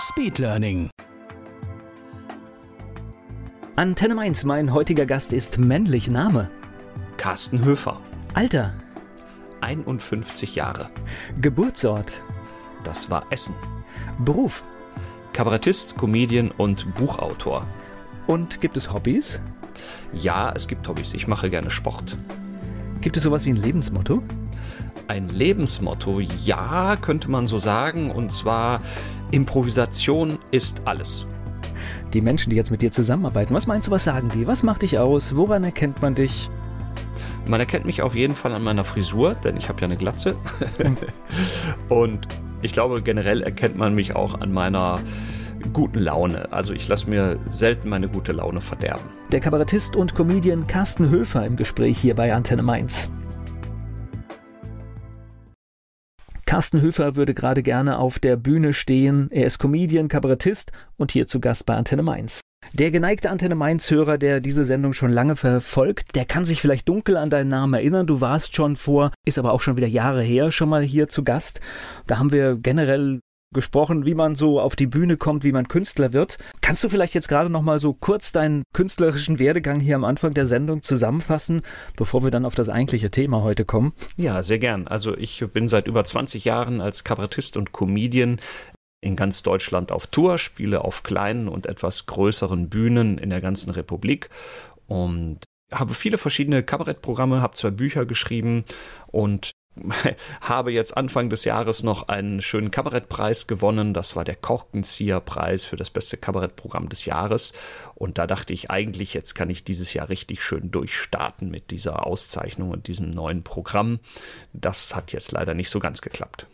Speedlearning. Antenne Mainz, mein heutiger Gast ist männlich Name. Carsten Höfer, Alter, 51 Jahre. Geburtsort, Das war Essen. Beruf Kabarettist, Comedian und Buchautor. und gibt es Hobbys? Ja, es gibt Hobbys. Ich mache gerne Sport. Gibt es sowas wie ein Lebensmotto? Ein Lebensmotto, ja, könnte man so sagen. Und zwar, Improvisation ist alles. Die Menschen, die jetzt mit dir zusammenarbeiten, was meinst du, was sagen die? Was macht dich aus? Woran erkennt man dich? Man erkennt mich auf jeden Fall an meiner Frisur, denn ich habe ja eine Glatze. und ich glaube, generell erkennt man mich auch an meiner guten Laune. Also ich lasse mir selten meine gute Laune verderben. Der Kabarettist und Comedian Carsten Höfer im Gespräch hier bei Antenne Mainz. Carsten Höfer würde gerade gerne auf der Bühne stehen. Er ist Comedian, Kabarettist und hier zu Gast bei Antenne Mainz. Der geneigte Antenne Mainz-Hörer, der diese Sendung schon lange verfolgt, der kann sich vielleicht dunkel an deinen Namen erinnern. Du warst schon vor, ist aber auch schon wieder Jahre her, schon mal hier zu Gast. Da haben wir generell gesprochen, wie man so auf die Bühne kommt, wie man Künstler wird. Kannst du vielleicht jetzt gerade noch mal so kurz deinen künstlerischen Werdegang hier am Anfang der Sendung zusammenfassen, bevor wir dann auf das eigentliche Thema heute kommen? Ja, sehr gern. Also ich bin seit über 20 Jahren als Kabarettist und Comedian in ganz Deutschland auf Tour, spiele auf kleinen und etwas größeren Bühnen in der ganzen Republik und habe viele verschiedene Kabarettprogramme, habe zwei Bücher geschrieben und habe jetzt Anfang des Jahres noch einen schönen Kabarettpreis gewonnen. Das war der Korkenzieher-Preis für das beste Kabarettprogramm des Jahres. Und da dachte ich eigentlich, jetzt kann ich dieses Jahr richtig schön durchstarten mit dieser Auszeichnung und diesem neuen Programm. Das hat jetzt leider nicht so ganz geklappt.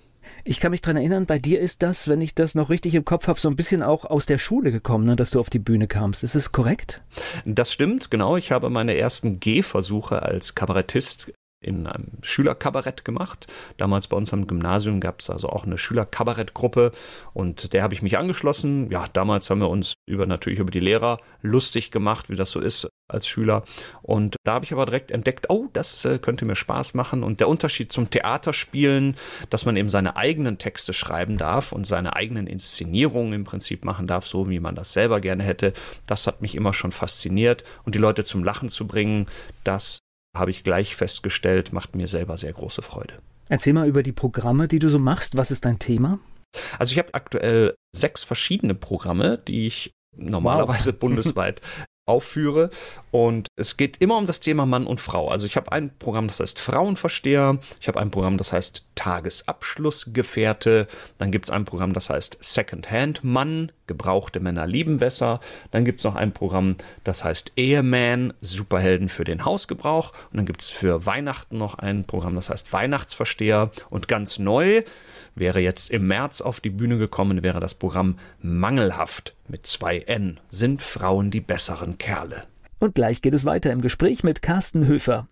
Ich kann mich dran erinnern, bei dir ist das, wenn ich das noch richtig im Kopf habe, so ein bisschen auch aus der Schule gekommen, ne, dass du auf die Bühne kamst. Ist es korrekt? Das stimmt, genau. Ich habe meine ersten Gehversuche als Kabarettist in einem Schülerkabarett gemacht. Damals bei uns am Gymnasium gab es also auch eine Schülerkabarettgruppe und der habe ich mich angeschlossen. Ja, damals haben wir uns über natürlich über die Lehrer lustig gemacht, wie das so ist als Schüler. Und da habe ich aber direkt entdeckt, oh, das äh, könnte mir Spaß machen. Und der Unterschied zum Theaterspielen, dass man eben seine eigenen Texte schreiben darf und seine eigenen Inszenierungen im Prinzip machen darf, so wie man das selber gerne hätte, das hat mich immer schon fasziniert. Und die Leute zum Lachen zu bringen, das habe ich gleich festgestellt, macht mir selber sehr große Freude. Erzähl mal über die Programme, die du so machst. Was ist dein Thema? Also ich habe aktuell sechs verschiedene Programme, die ich normalerweise wow. bundesweit aufführe. Und es geht immer um das Thema Mann und Frau. Also ich habe ein Programm, das heißt Frauenversteher. Ich habe ein Programm, das heißt Tagesabschlussgefährte. Dann gibt es ein Programm, das heißt Secondhand Mann. Gebrauchte Männer lieben besser. Dann gibt es noch ein Programm, das heißt Eheman, Superhelden für den Hausgebrauch. Und dann gibt es für Weihnachten noch ein Programm, das heißt Weihnachtsversteher. Und ganz neu wäre jetzt im März auf die Bühne gekommen, wäre das Programm Mangelhaft mit zwei N. Sind Frauen die besseren Kerle? Und gleich geht es weiter im Gespräch mit Carsten Höfer.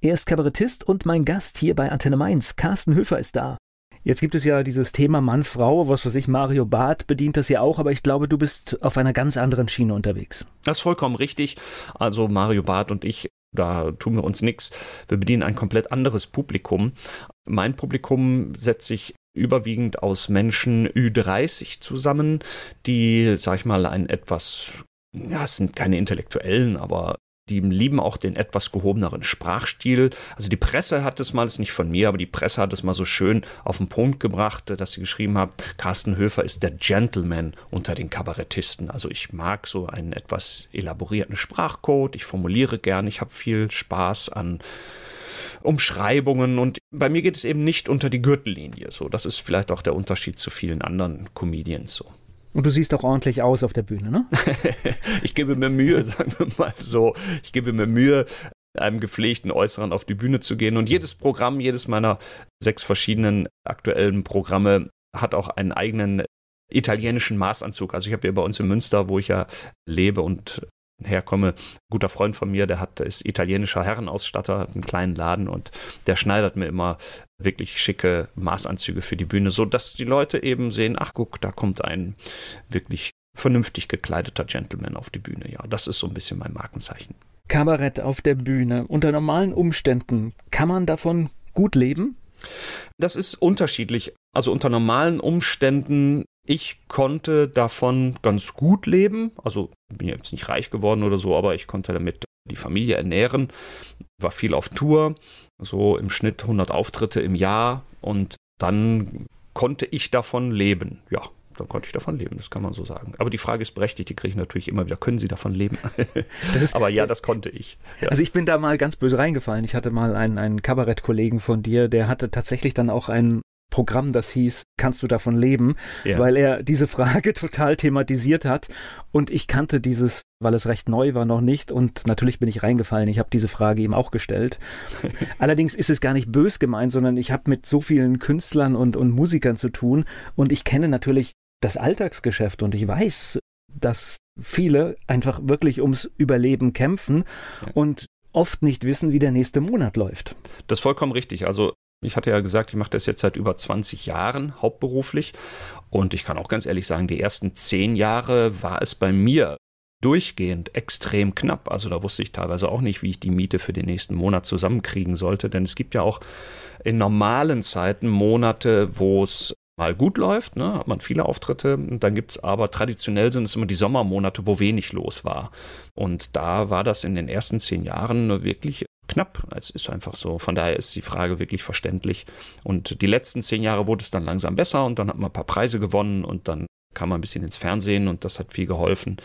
Er ist Kabarettist und mein Gast hier bei Antenne Mainz. Carsten Höfer ist da. Jetzt gibt es ja dieses Thema Mann-Frau, was weiß ich, Mario Barth bedient das ja auch, aber ich glaube, du bist auf einer ganz anderen Schiene unterwegs. Das ist vollkommen richtig. Also Mario Barth und ich da tun wir uns nichts. Wir bedienen ein komplett anderes Publikum. Mein Publikum setzt sich überwiegend aus Menschen Ü30 zusammen, die, sag ich mal, ein etwas, ja, es sind keine Intellektuellen, aber die lieben auch den etwas gehobeneren Sprachstil. Also die Presse hat es mal, ist nicht von mir, aber die Presse hat es mal so schön auf den Punkt gebracht, dass sie geschrieben hat, Carsten Höfer ist der Gentleman unter den Kabarettisten. Also ich mag so einen etwas elaborierten Sprachcode, ich formuliere gern, ich habe viel Spaß an Umschreibungen und bei mir geht es eben nicht unter die Gürtellinie. So, das ist vielleicht auch der Unterschied zu vielen anderen Comedians so. Und du siehst auch ordentlich aus auf der Bühne, ne? ich gebe mir Mühe, sagen wir mal so. Ich gebe mir Mühe, einem gepflegten Äußeren auf die Bühne zu gehen. Und jedes Programm, jedes meiner sechs verschiedenen aktuellen Programme hat auch einen eigenen italienischen Maßanzug. Also ich habe hier bei uns in Münster, wo ich ja lebe und herkomme, ein guter Freund von mir, der hat, ist italienischer Herrenausstatter, hat einen kleinen Laden und der schneidert mir immer wirklich schicke Maßanzüge für die Bühne, so dass die Leute eben sehen, ach guck, da kommt ein wirklich vernünftig gekleideter Gentleman auf die Bühne. Ja, das ist so ein bisschen mein Markenzeichen. Kabarett auf der Bühne. Unter normalen Umständen kann man davon gut leben? Das ist unterschiedlich. Also unter normalen Umständen, ich konnte davon ganz gut leben. Also bin jetzt nicht reich geworden oder so, aber ich konnte damit die Familie ernähren. War viel auf Tour, so im Schnitt 100 Auftritte im Jahr und dann konnte ich davon leben. Ja, dann konnte ich davon leben, das kann man so sagen. Aber die Frage ist berechtigt, die kriege ich natürlich immer wieder. Können Sie davon leben? Ist, Aber ja, das konnte ich. Ja. Also ich bin da mal ganz böse reingefallen. Ich hatte mal einen, einen Kabarettkollegen von dir, der hatte tatsächlich dann auch ein Programm, das hieß, kannst du davon leben, ja. weil er diese Frage total thematisiert hat und ich kannte dieses, weil es recht neu war, noch nicht und natürlich bin ich reingefallen. Ich habe diese Frage ihm auch gestellt. Allerdings ist es gar nicht bös gemeint, sondern ich habe mit so vielen Künstlern und, und Musikern zu tun und ich kenne natürlich das Alltagsgeschäft und ich weiß, dass viele einfach wirklich ums Überleben kämpfen ja. und oft nicht wissen, wie der nächste Monat läuft. Das ist vollkommen richtig. Also ich hatte ja gesagt, ich mache das jetzt seit über 20 Jahren hauptberuflich und ich kann auch ganz ehrlich sagen, die ersten zehn Jahre war es bei mir durchgehend extrem knapp. Also da wusste ich teilweise auch nicht, wie ich die Miete für den nächsten Monat zusammenkriegen sollte, denn es gibt ja auch in normalen Zeiten Monate, wo es mal gut läuft, ne, hat man viele Auftritte. Und dann gibt es aber traditionell sind es immer die Sommermonate, wo wenig los war. Und da war das in den ersten zehn Jahren wirklich knapp. Es ist einfach so. Von daher ist die Frage wirklich verständlich. Und die letzten zehn Jahre wurde es dann langsam besser und dann hat man ein paar Preise gewonnen und dann kam man ein bisschen ins Fernsehen und das hat viel geholfen.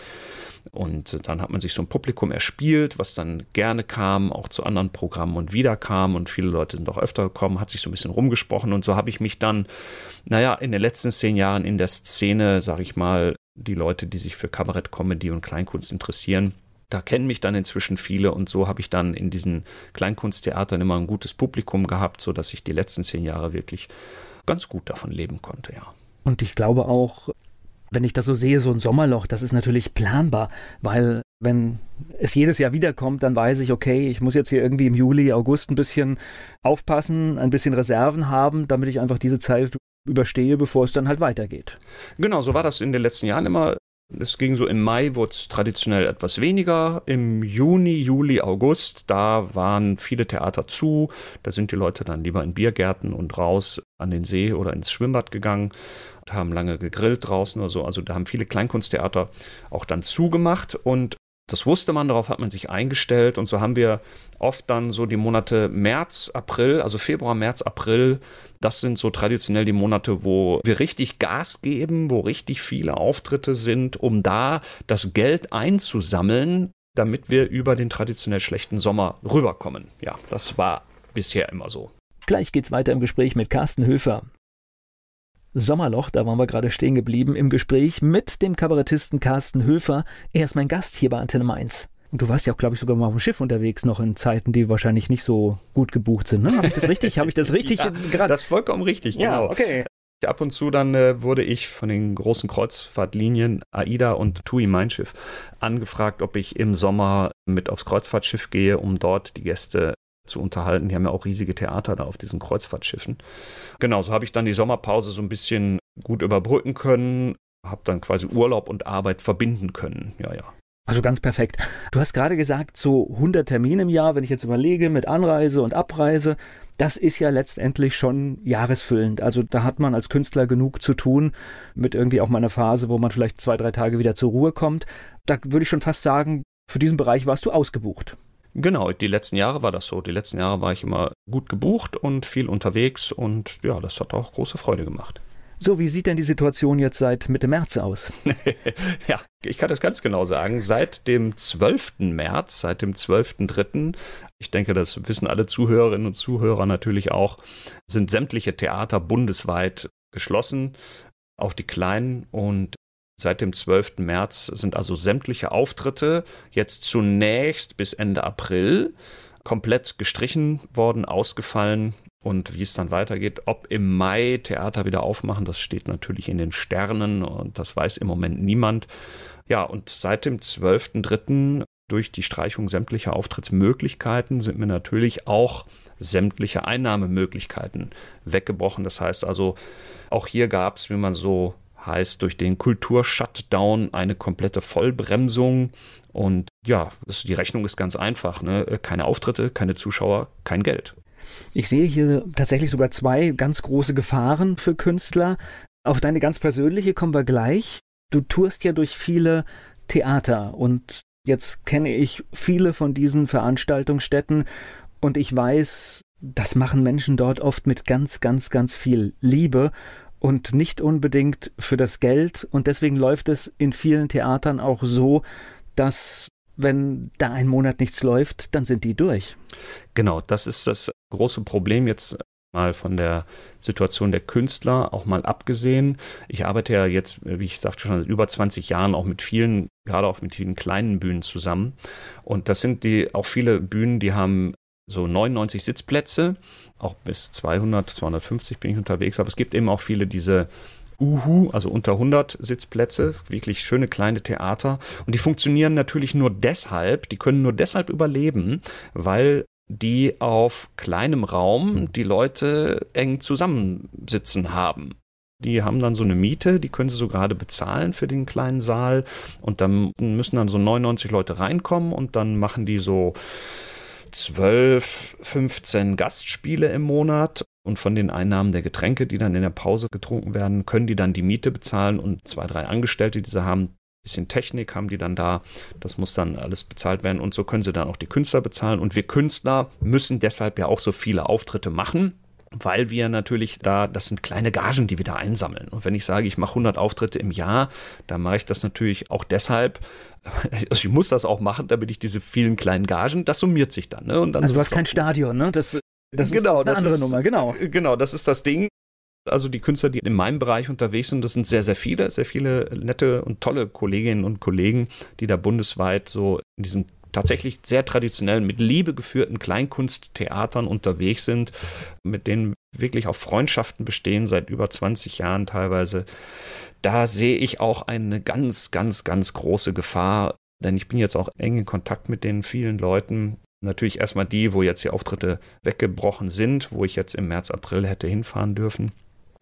Und dann hat man sich so ein Publikum erspielt, was dann gerne kam, auch zu anderen Programmen und wieder kam. Und viele Leute sind auch öfter gekommen, hat sich so ein bisschen rumgesprochen. Und so habe ich mich dann, naja, in den letzten zehn Jahren in der Szene, sage ich mal, die Leute, die sich für Kabarett, Comedy und Kleinkunst interessieren, da kennen mich dann inzwischen viele und so habe ich dann in diesen Kleinkunsttheatern immer ein gutes Publikum gehabt, sodass ich die letzten zehn Jahre wirklich ganz gut davon leben konnte, ja. Und ich glaube auch, wenn ich das so sehe, so ein Sommerloch, das ist natürlich planbar, weil wenn es jedes Jahr wiederkommt, dann weiß ich, okay, ich muss jetzt hier irgendwie im Juli, August ein bisschen aufpassen, ein bisschen Reserven haben, damit ich einfach diese Zeit überstehe, bevor es dann halt weitergeht. Genau, so war das in den letzten Jahren immer. Es ging so im Mai, wurde es traditionell etwas weniger. Im Juni, Juli, August, da waren viele Theater zu. Da sind die Leute dann lieber in Biergärten und raus an den See oder ins Schwimmbad gegangen haben lange gegrillt draußen oder so. Also da haben viele Kleinkunsttheater auch dann zugemacht und das wusste man, darauf hat man sich eingestellt und so haben wir oft dann so die Monate März, April, also Februar, März, April, das sind so traditionell die Monate, wo wir richtig Gas geben, wo richtig viele Auftritte sind, um da das Geld einzusammeln, damit wir über den traditionell schlechten Sommer rüberkommen. Ja, das war bisher immer so. Gleich geht's weiter im Gespräch mit Carsten Höfer. Sommerloch, da waren wir gerade stehen geblieben, im Gespräch mit dem Kabarettisten Carsten Höfer. Er ist mein Gast hier bei Antenne Mainz. Und du warst ja auch, glaube ich, sogar mal auf dem Schiff unterwegs, noch in Zeiten, die wahrscheinlich nicht so gut gebucht sind. Ne? Habe ich das richtig? Habe ich das richtig ja, gerade? Das ist vollkommen richtig, ja, genau. okay. Ab und zu dann äh, wurde ich von den großen Kreuzfahrtlinien AIDA und TUI Mein Schiff angefragt, ob ich im Sommer mit aufs Kreuzfahrtschiff gehe, um dort die Gäste zu unterhalten. Die haben ja auch riesige Theater da auf diesen Kreuzfahrtschiffen. Genau, so habe ich dann die Sommerpause so ein bisschen gut überbrücken können, habe dann quasi Urlaub und Arbeit verbinden können. Ja, ja. Also ganz perfekt. Du hast gerade gesagt, so 100 Termine im Jahr, wenn ich jetzt überlege, mit Anreise und Abreise, das ist ja letztendlich schon jahresfüllend. Also da hat man als Künstler genug zu tun, mit irgendwie auch mal einer Phase, wo man vielleicht zwei, drei Tage wieder zur Ruhe kommt. Da würde ich schon fast sagen, für diesen Bereich warst du ausgebucht. Genau, die letzten Jahre war das so. Die letzten Jahre war ich immer gut gebucht und viel unterwegs und ja, das hat auch große Freude gemacht. So, wie sieht denn die Situation jetzt seit Mitte März aus? ja, ich kann das ganz genau sagen. Seit dem 12. März, seit dem 12.3., ich denke, das wissen alle Zuhörerinnen und Zuhörer natürlich auch, sind sämtliche Theater bundesweit geschlossen, auch die kleinen. Und Seit dem 12. März sind also sämtliche Auftritte jetzt zunächst bis Ende April komplett gestrichen worden, ausgefallen. Und wie es dann weitergeht, ob im Mai Theater wieder aufmachen, das steht natürlich in den Sternen und das weiß im Moment niemand. Ja, und seit dem 12.03. durch die Streichung sämtlicher Auftrittsmöglichkeiten sind mir natürlich auch sämtliche Einnahmemöglichkeiten weggebrochen. Das heißt also, auch hier gab es, wie man so heißt, durch den Kultur-Shutdown eine komplette Vollbremsung. Und ja, das, die Rechnung ist ganz einfach. Ne? Keine Auftritte, keine Zuschauer, kein Geld. Ich sehe hier tatsächlich sogar zwei ganz große Gefahren für Künstler. Auf deine ganz persönliche kommen wir gleich. Du tourst ja durch viele Theater und jetzt kenne ich viele von diesen Veranstaltungsstätten und ich weiß, das machen Menschen dort oft mit ganz, ganz, ganz viel Liebe und nicht unbedingt für das Geld. Und deswegen läuft es in vielen Theatern auch so, dass wenn da ein Monat nichts läuft, dann sind die durch. Genau, das ist das große Problem jetzt mal von der Situation der Künstler auch mal abgesehen. Ich arbeite ja jetzt, wie ich sagte, schon seit über 20 Jahren auch mit vielen, gerade auch mit vielen kleinen Bühnen zusammen. Und das sind die auch viele Bühnen, die haben so 99 Sitzplätze, auch bis 200, 250 bin ich unterwegs, aber es gibt eben auch viele diese Uhu, also unter 100 Sitzplätze, wirklich schöne kleine Theater. Und die funktionieren natürlich nur deshalb, die können nur deshalb überleben, weil die auf kleinem Raum die Leute eng zusammensitzen haben. Die haben dann so eine Miete, die können sie so gerade bezahlen für den kleinen Saal und dann müssen dann so 99 Leute reinkommen und dann machen die so 12, 15 Gastspiele im Monat und von den Einnahmen der Getränke, die dann in der Pause getrunken werden, können die dann die Miete bezahlen und zwei, drei Angestellte, die sie haben, bisschen Technik haben die dann da. Das muss dann alles bezahlt werden und so können sie dann auch die Künstler bezahlen. Und wir Künstler müssen deshalb ja auch so viele Auftritte machen, weil wir natürlich da, das sind kleine Gagen, die wir da einsammeln. Und wenn ich sage, ich mache 100 Auftritte im Jahr, dann mache ich das natürlich auch deshalb, also ich muss das auch machen, damit ich diese vielen kleinen Gagen, das summiert sich dann. Ne? Und dann also du hast kein Stadion, ne? Das, das genau, ist eine andere ist, Nummer, genau. Genau, das ist das Ding. Also die Künstler, die in meinem Bereich unterwegs sind, das sind sehr, sehr viele, sehr viele nette und tolle Kolleginnen und Kollegen, die da bundesweit so in diesen tatsächlich sehr traditionellen, mit Liebe geführten Kleinkunsttheatern unterwegs sind, mit denen wirklich auch Freundschaften bestehen seit über 20 Jahren teilweise. Da sehe ich auch eine ganz, ganz, ganz große Gefahr, denn ich bin jetzt auch eng in Kontakt mit den vielen Leuten, Natürlich erstmal die, wo jetzt die Auftritte weggebrochen sind, wo ich jetzt im März, April hätte hinfahren dürfen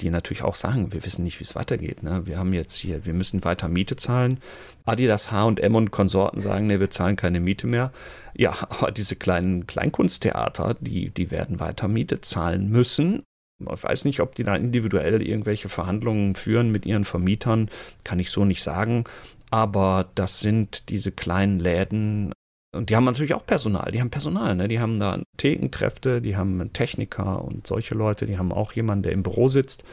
die natürlich auch sagen, wir wissen nicht, wie es weitergeht. Ne? Wir haben jetzt hier, wir müssen weiter Miete zahlen. Adidas, H&M und Konsorten sagen, ne, wir zahlen keine Miete mehr. Ja, aber diese kleinen Kleinkunsttheater, die, die werden weiter Miete zahlen müssen. Ich weiß nicht, ob die da individuell irgendwelche Verhandlungen führen mit ihren Vermietern, kann ich so nicht sagen. Aber das sind diese kleinen Läden, und die haben natürlich auch Personal, die haben Personal, ne? Die haben da Thekenkräfte, die haben Techniker und solche Leute, die haben auch jemanden, der im Büro sitzt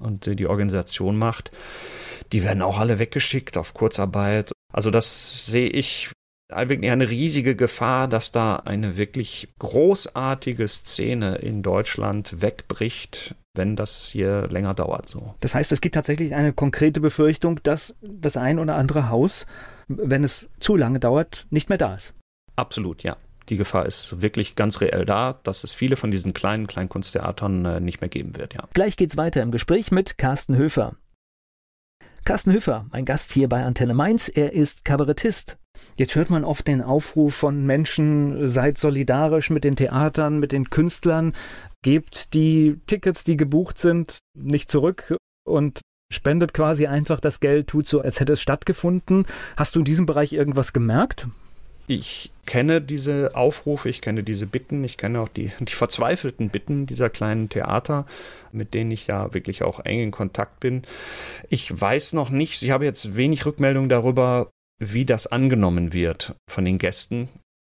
und die Organisation macht. Die werden auch alle weggeschickt auf Kurzarbeit. Also das sehe ich wirklich eine riesige Gefahr, dass da eine wirklich großartige Szene in Deutschland wegbricht, wenn das hier länger dauert. So. Das heißt, es gibt tatsächlich eine konkrete Befürchtung, dass das ein oder andere Haus, wenn es zu lange dauert, nicht mehr da ist. Absolut, ja. Die Gefahr ist wirklich ganz reell da, dass es viele von diesen kleinen Kleinkunsttheatern äh, nicht mehr geben wird, ja. Gleich geht's weiter im Gespräch mit Carsten Höfer. Carsten Höfer, mein Gast hier bei Antenne Mainz, er ist Kabarettist. Jetzt hört man oft den Aufruf von Menschen, seid solidarisch mit den Theatern, mit den Künstlern, gebt die Tickets, die gebucht sind, nicht zurück und spendet quasi einfach das Geld, tut so, als hätte es stattgefunden. Hast du in diesem Bereich irgendwas gemerkt? Ich kenne diese Aufrufe, ich kenne diese Bitten, ich kenne auch die, die verzweifelten Bitten dieser kleinen Theater, mit denen ich ja wirklich auch eng in Kontakt bin. Ich weiß noch nicht, ich habe jetzt wenig Rückmeldung darüber, wie das angenommen wird von den Gästen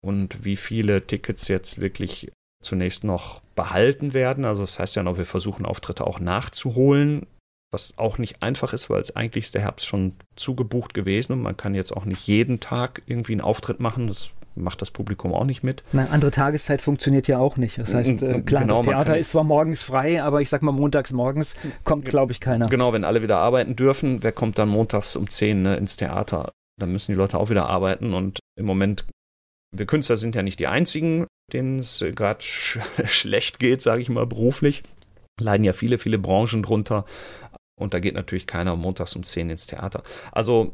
und wie viele Tickets jetzt wirklich zunächst noch behalten werden. Also das heißt ja noch, wir versuchen Auftritte auch nachzuholen was auch nicht einfach ist, weil es eigentlich ist der Herbst schon zugebucht gewesen und man kann jetzt auch nicht jeden Tag irgendwie einen Auftritt machen. Das macht das Publikum auch nicht mit. Nein, andere Tageszeit funktioniert ja auch nicht. Das heißt, äh, klar, genau, das Theater ist zwar morgens frei, aber ich sag mal, montags morgens kommt, glaube ich, keiner. Genau, wenn alle wieder arbeiten dürfen, wer kommt dann montags um 10 ne, ins Theater? Dann müssen die Leute auch wieder arbeiten und im Moment, wir Künstler sind ja nicht die einzigen, denen es gerade sch schlecht geht, sage ich mal beruflich. Leiden ja viele, viele Branchen drunter. Und da geht natürlich keiner montags um 10 ins Theater. Also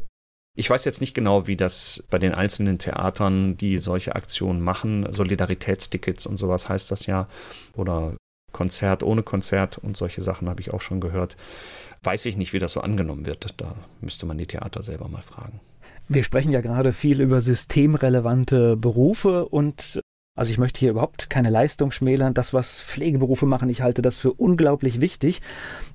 ich weiß jetzt nicht genau, wie das bei den einzelnen Theatern, die solche Aktionen machen, Solidaritätstickets und sowas heißt das ja, oder Konzert ohne Konzert und solche Sachen habe ich auch schon gehört. Weiß ich nicht, wie das so angenommen wird. Da müsste man die Theater selber mal fragen. Wir sprechen ja gerade viel über systemrelevante Berufe und also ich möchte hier überhaupt keine Leistung schmälern. Das, was Pflegeberufe machen, ich halte das für unglaublich wichtig.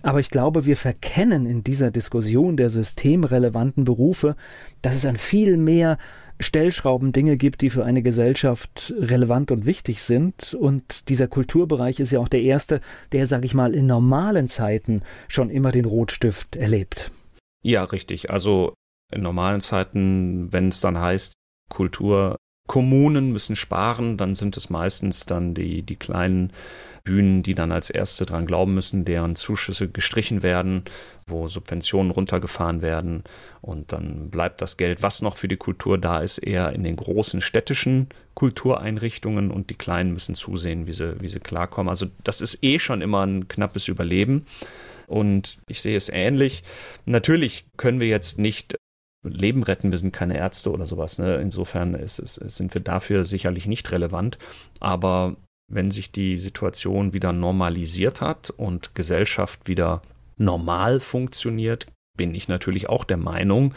Aber ich glaube, wir verkennen in dieser Diskussion der systemrelevanten Berufe, dass es an viel mehr Stellschrauben Dinge gibt, die für eine Gesellschaft relevant und wichtig sind. Und dieser Kulturbereich ist ja auch der erste, der, sage ich mal, in normalen Zeiten schon immer den Rotstift erlebt. Ja, richtig. Also in normalen Zeiten, wenn es dann heißt, Kultur Kommunen müssen sparen, dann sind es meistens dann die, die kleinen Bühnen, die dann als erste dran glauben müssen, deren Zuschüsse gestrichen werden, wo Subventionen runtergefahren werden und dann bleibt das Geld, was noch für die Kultur da ist, eher in den großen städtischen Kultureinrichtungen und die kleinen müssen zusehen, wie sie, wie sie klarkommen. Also das ist eh schon immer ein knappes Überleben. Und ich sehe es ähnlich. Natürlich können wir jetzt nicht Leben retten, wir sind keine Ärzte oder sowas. Ne? Insofern ist, ist, sind wir dafür sicherlich nicht relevant. Aber wenn sich die Situation wieder normalisiert hat und Gesellschaft wieder normal funktioniert, bin ich natürlich auch der Meinung,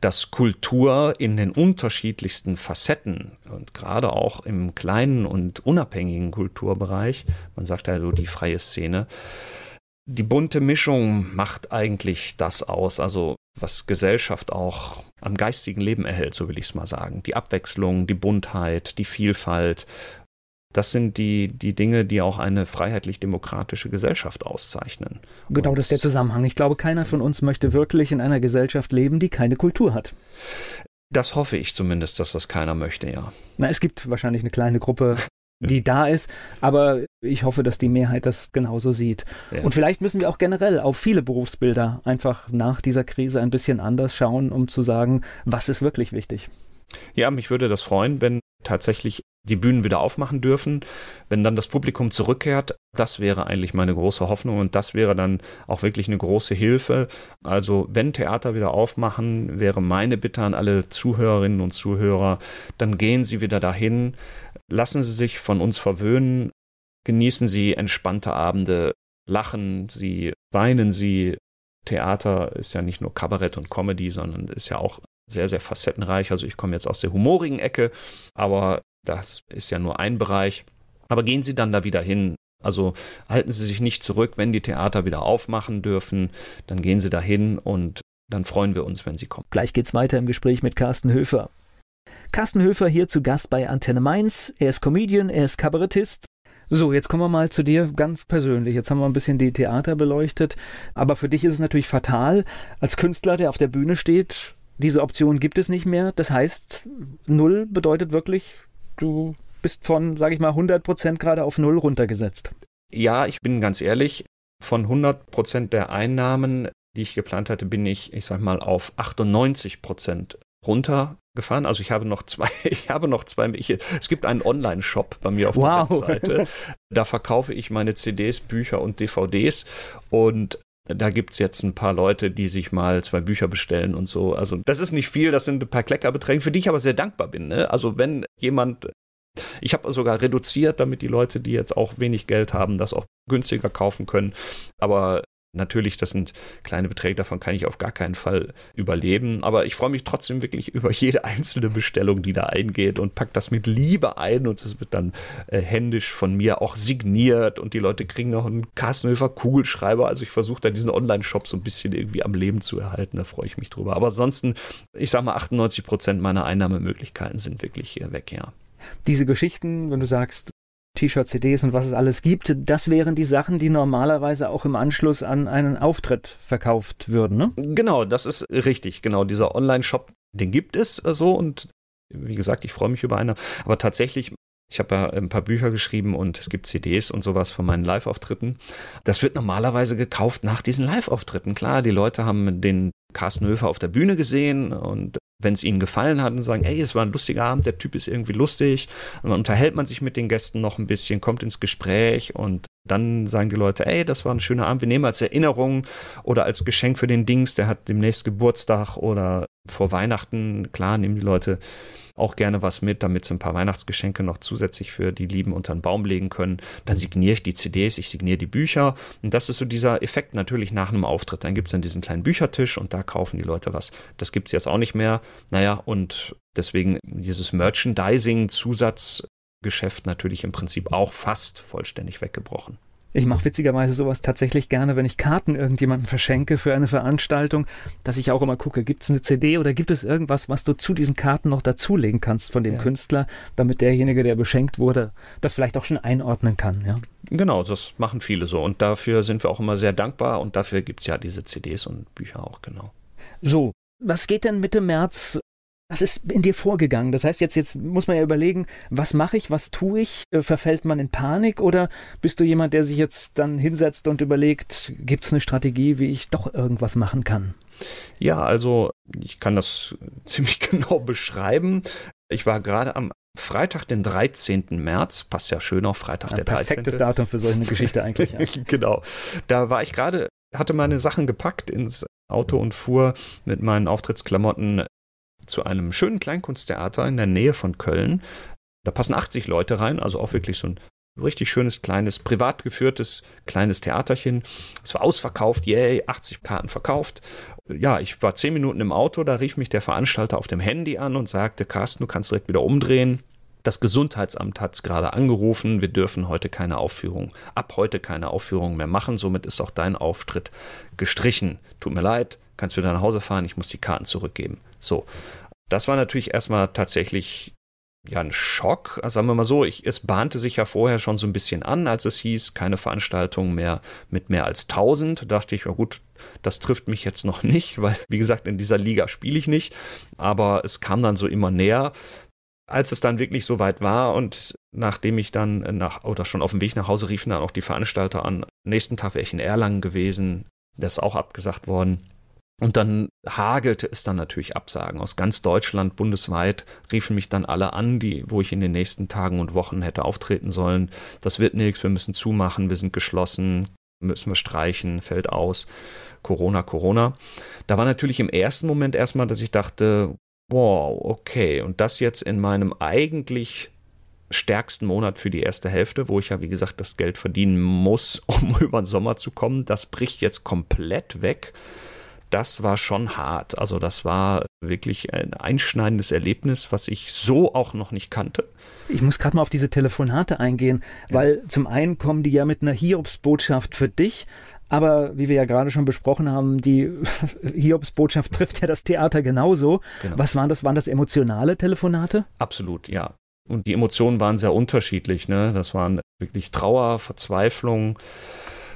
dass Kultur in den unterschiedlichsten Facetten und gerade auch im kleinen und unabhängigen Kulturbereich, man sagt ja so die freie Szene, die bunte Mischung macht eigentlich das aus. Also was Gesellschaft auch am geistigen Leben erhält, so will ich es mal sagen. Die Abwechslung, die Buntheit, die Vielfalt, das sind die, die Dinge, die auch eine freiheitlich-demokratische Gesellschaft auszeichnen. Genau, Und das ist der Zusammenhang. Ich glaube, keiner von uns möchte wirklich in einer Gesellschaft leben, die keine Kultur hat. Das hoffe ich zumindest, dass das keiner möchte, ja. Na, es gibt wahrscheinlich eine kleine Gruppe, die da ist. Aber ich hoffe, dass die Mehrheit das genauso sieht. Ja. Und vielleicht müssen wir auch generell auf viele Berufsbilder einfach nach dieser Krise ein bisschen anders schauen, um zu sagen, was ist wirklich wichtig. Ja, mich würde das freuen, wenn tatsächlich die Bühnen wieder aufmachen dürfen, wenn dann das Publikum zurückkehrt. Das wäre eigentlich meine große Hoffnung und das wäre dann auch wirklich eine große Hilfe. Also wenn Theater wieder aufmachen, wäre meine Bitte an alle Zuhörerinnen und Zuhörer, dann gehen Sie wieder dahin, lassen Sie sich von uns verwöhnen, genießen Sie entspannte Abende, lachen Sie, weinen Sie. Theater ist ja nicht nur Kabarett und Comedy, sondern ist ja auch sehr, sehr facettenreich. Also ich komme jetzt aus der humorigen Ecke, aber das ist ja nur ein Bereich. Aber gehen Sie dann da wieder hin. Also halten Sie sich nicht zurück, wenn die Theater wieder aufmachen dürfen, dann gehen Sie da hin und dann freuen wir uns, wenn Sie kommen. Gleich geht's weiter im Gespräch mit Carsten Höfer. Carsten Höfer hier zu Gast bei Antenne Mainz. Er ist Comedian, er ist Kabarettist. So, jetzt kommen wir mal zu dir ganz persönlich. Jetzt haben wir ein bisschen die Theater beleuchtet. Aber für dich ist es natürlich fatal, als Künstler, der auf der Bühne steht, diese Option gibt es nicht mehr. Das heißt, null bedeutet wirklich, du bist von, sage ich mal, 100 Prozent gerade auf null runtergesetzt. Ja, ich bin ganz ehrlich, von 100 Prozent der Einnahmen, die ich geplant hatte, bin ich, ich sag mal, auf 98 Prozent runtergefahren. Also ich habe noch zwei, ich habe noch zwei, ich, es gibt einen Online-Shop bei mir auf wow. der Webseite. Da verkaufe ich meine CDs, Bücher und DVDs und da gibt es jetzt ein paar Leute, die sich mal zwei Bücher bestellen und so. Also das ist nicht viel, das sind ein paar Kleckerbeträge, für die ich aber sehr dankbar bin. Ne? Also wenn jemand, ich habe sogar reduziert, damit die Leute, die jetzt auch wenig Geld haben, das auch günstiger kaufen können. Aber Natürlich, das sind kleine Beträge, davon kann ich auf gar keinen Fall überleben. Aber ich freue mich trotzdem wirklich über jede einzelne Bestellung, die da eingeht und pack das mit Liebe ein und es wird dann äh, händisch von mir auch signiert und die Leute kriegen noch einen Carstenhöfer Kugelschreiber. Also ich versuche da diesen Online-Shop so ein bisschen irgendwie am Leben zu erhalten. Da freue ich mich drüber. Aber ansonsten, ich sag mal, 98 Prozent meiner Einnahmemöglichkeiten sind wirklich äh, weg, ja. Diese Geschichten, wenn du sagst, T-Shirt, CDs und was es alles gibt, das wären die Sachen, die normalerweise auch im Anschluss an einen Auftritt verkauft würden, ne? Genau, das ist richtig. Genau, dieser Online-Shop, den gibt es so und wie gesagt, ich freue mich über eine. Aber tatsächlich, ich habe ja ein paar Bücher geschrieben und es gibt CDs und sowas von meinen Live-Auftritten. Das wird normalerweise gekauft nach diesen Live-Auftritten. Klar, die Leute haben den Carsten Höfer auf der Bühne gesehen und wenn es ihnen gefallen hat und sagen, ey, es war ein lustiger Abend, der Typ ist irgendwie lustig. Und dann unterhält man sich mit den Gästen noch ein bisschen, kommt ins Gespräch und dann sagen die Leute, ey, das war ein schöner Abend, wir nehmen als Erinnerung oder als Geschenk für den Dings, der hat demnächst Geburtstag oder vor Weihnachten, klar, nehmen die Leute auch gerne was mit, damit sie ein paar Weihnachtsgeschenke noch zusätzlich für die Lieben unter den Baum legen können. Dann signiere ich die CDs, ich signiere die Bücher. Und das ist so dieser Effekt natürlich nach einem Auftritt. Dann gibt es dann diesen kleinen Büchertisch und da kaufen die Leute was. Das gibt es jetzt auch nicht mehr. Naja, und deswegen dieses Merchandising-Zusatzgeschäft natürlich im Prinzip auch fast vollständig weggebrochen. Ich mache witzigerweise sowas tatsächlich gerne, wenn ich Karten irgendjemandem verschenke für eine Veranstaltung, dass ich auch immer gucke, gibt es eine CD oder gibt es irgendwas, was du zu diesen Karten noch dazulegen kannst von dem ja. Künstler, damit derjenige, der beschenkt wurde, das vielleicht auch schon einordnen kann. Ja? Genau, das machen viele so und dafür sind wir auch immer sehr dankbar und dafür gibt es ja diese CDs und Bücher auch, genau. So, was geht denn Mitte März was ist in dir vorgegangen? Das heißt, jetzt, jetzt muss man ja überlegen, was mache ich, was tue ich? Äh, verfällt man in Panik oder bist du jemand, der sich jetzt dann hinsetzt und überlegt, gibt es eine Strategie, wie ich doch irgendwas machen kann? Ja, also ich kann das ziemlich genau beschreiben. Ich war gerade am Freitag, den 13. März, passt ja schön auf Freitag, Ein der 13. Perfektes Datum für solche Geschichte eigentlich. Ja. genau. Da war ich gerade, hatte meine Sachen gepackt ins Auto und fuhr mit meinen Auftrittsklamotten zu einem schönen Kleinkunsttheater in der Nähe von Köln. Da passen 80 Leute rein, also auch wirklich so ein richtig schönes, kleines, privat geführtes, kleines Theaterchen. Es war ausverkauft, yay, 80 Karten verkauft. Ja, ich war zehn Minuten im Auto, da rief mich der Veranstalter auf dem Handy an und sagte, Carsten, du kannst direkt wieder umdrehen. Das Gesundheitsamt hat es gerade angerufen, wir dürfen heute keine Aufführung, ab heute keine Aufführung mehr machen, somit ist auch dein Auftritt gestrichen. Tut mir leid, kannst wieder nach Hause fahren, ich muss die Karten zurückgeben. So, das war natürlich erstmal tatsächlich ja ein Schock. Sagen wir mal so, ich, es bahnte sich ja vorher schon so ein bisschen an, als es hieß, keine Veranstaltung mehr mit mehr als 1000. Da dachte ich, ja gut, das trifft mich jetzt noch nicht, weil wie gesagt, in dieser Liga spiele ich nicht. Aber es kam dann so immer näher. Als es dann wirklich so weit war und nachdem ich dann nach oder schon auf dem Weg nach Hause riefen dann auch die Veranstalter an, nächsten Tag wäre ich in Erlangen gewesen, das ist auch abgesagt worden. Und dann hagelte es dann natürlich Absagen. Aus ganz Deutschland, bundesweit riefen mich dann alle an, die, wo ich in den nächsten Tagen und Wochen hätte auftreten sollen. Das wird nichts, wir müssen zumachen, wir sind geschlossen, müssen wir streichen, fällt aus. Corona, Corona. Da war natürlich im ersten Moment erstmal, dass ich dachte, wow, okay, und das jetzt in meinem eigentlich stärksten Monat für die erste Hälfte, wo ich ja, wie gesagt, das Geld verdienen muss, um über den Sommer zu kommen, das bricht jetzt komplett weg das war schon hart. Also das war wirklich ein einschneidendes Erlebnis, was ich so auch noch nicht kannte. Ich muss gerade mal auf diese Telefonate eingehen, ja. weil zum einen kommen die ja mit einer Hiobsbotschaft für dich, aber wie wir ja gerade schon besprochen haben, die Hiobsbotschaft trifft ja das Theater genauso. Genau. Was waren das? Waren das emotionale Telefonate? Absolut, ja. Und die Emotionen waren sehr unterschiedlich. Ne? Das waren wirklich Trauer, Verzweiflung,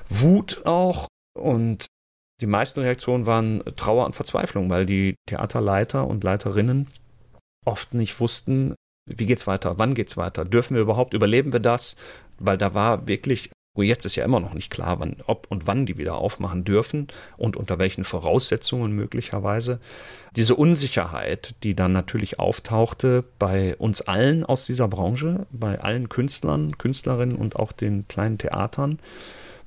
Wut auch und die meisten Reaktionen waren Trauer und Verzweiflung, weil die Theaterleiter und Leiterinnen oft nicht wussten, wie geht's weiter, wann geht's weiter, dürfen wir überhaupt, überleben wir das? Weil da war wirklich, oh, jetzt ist ja immer noch nicht klar, wann, ob und wann die wieder aufmachen dürfen und unter welchen Voraussetzungen möglicherweise. Diese Unsicherheit, die dann natürlich auftauchte bei uns allen aus dieser Branche, bei allen Künstlern, Künstlerinnen und auch den kleinen Theatern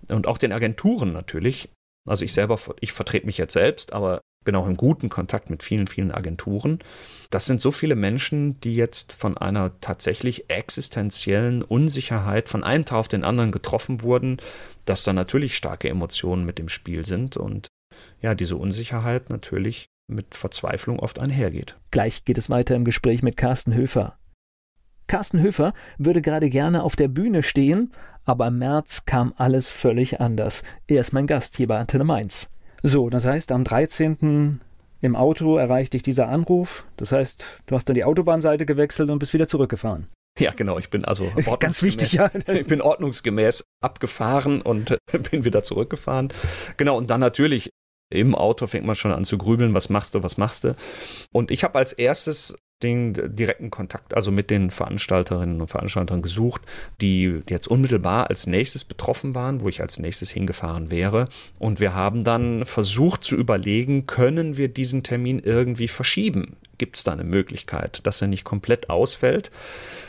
und auch den Agenturen natürlich, also ich selber, ich vertrete mich jetzt selbst, aber bin auch im guten Kontakt mit vielen, vielen Agenturen. Das sind so viele Menschen, die jetzt von einer tatsächlich existenziellen Unsicherheit von einem Tag auf den anderen getroffen wurden, dass da natürlich starke Emotionen mit dem Spiel sind und ja, diese Unsicherheit natürlich mit Verzweiflung oft einhergeht. Gleich geht es weiter im Gespräch mit Carsten Höfer. Carsten Höfer würde gerade gerne auf der Bühne stehen, aber im März kam alles völlig anders. Er ist mein Gast hier bei Antenne Mainz. So, das heißt, am 13. im Auto erreicht dich dieser Anruf. Das heißt, du hast dann die Autobahnseite gewechselt und bist wieder zurückgefahren. Ja, genau. Ich bin also ganz wichtig, ja. Ich bin ordnungsgemäß abgefahren und bin wieder zurückgefahren. Genau. Und dann natürlich im Auto fängt man schon an zu grübeln. Was machst du? Was machst du? Und ich habe als erstes den direkten Kontakt also mit den Veranstalterinnen und Veranstaltern gesucht, die jetzt unmittelbar als nächstes betroffen waren, wo ich als nächstes hingefahren wäre. Und wir haben dann versucht zu überlegen, können wir diesen Termin irgendwie verschieben? Gibt es da eine Möglichkeit, dass er nicht komplett ausfällt?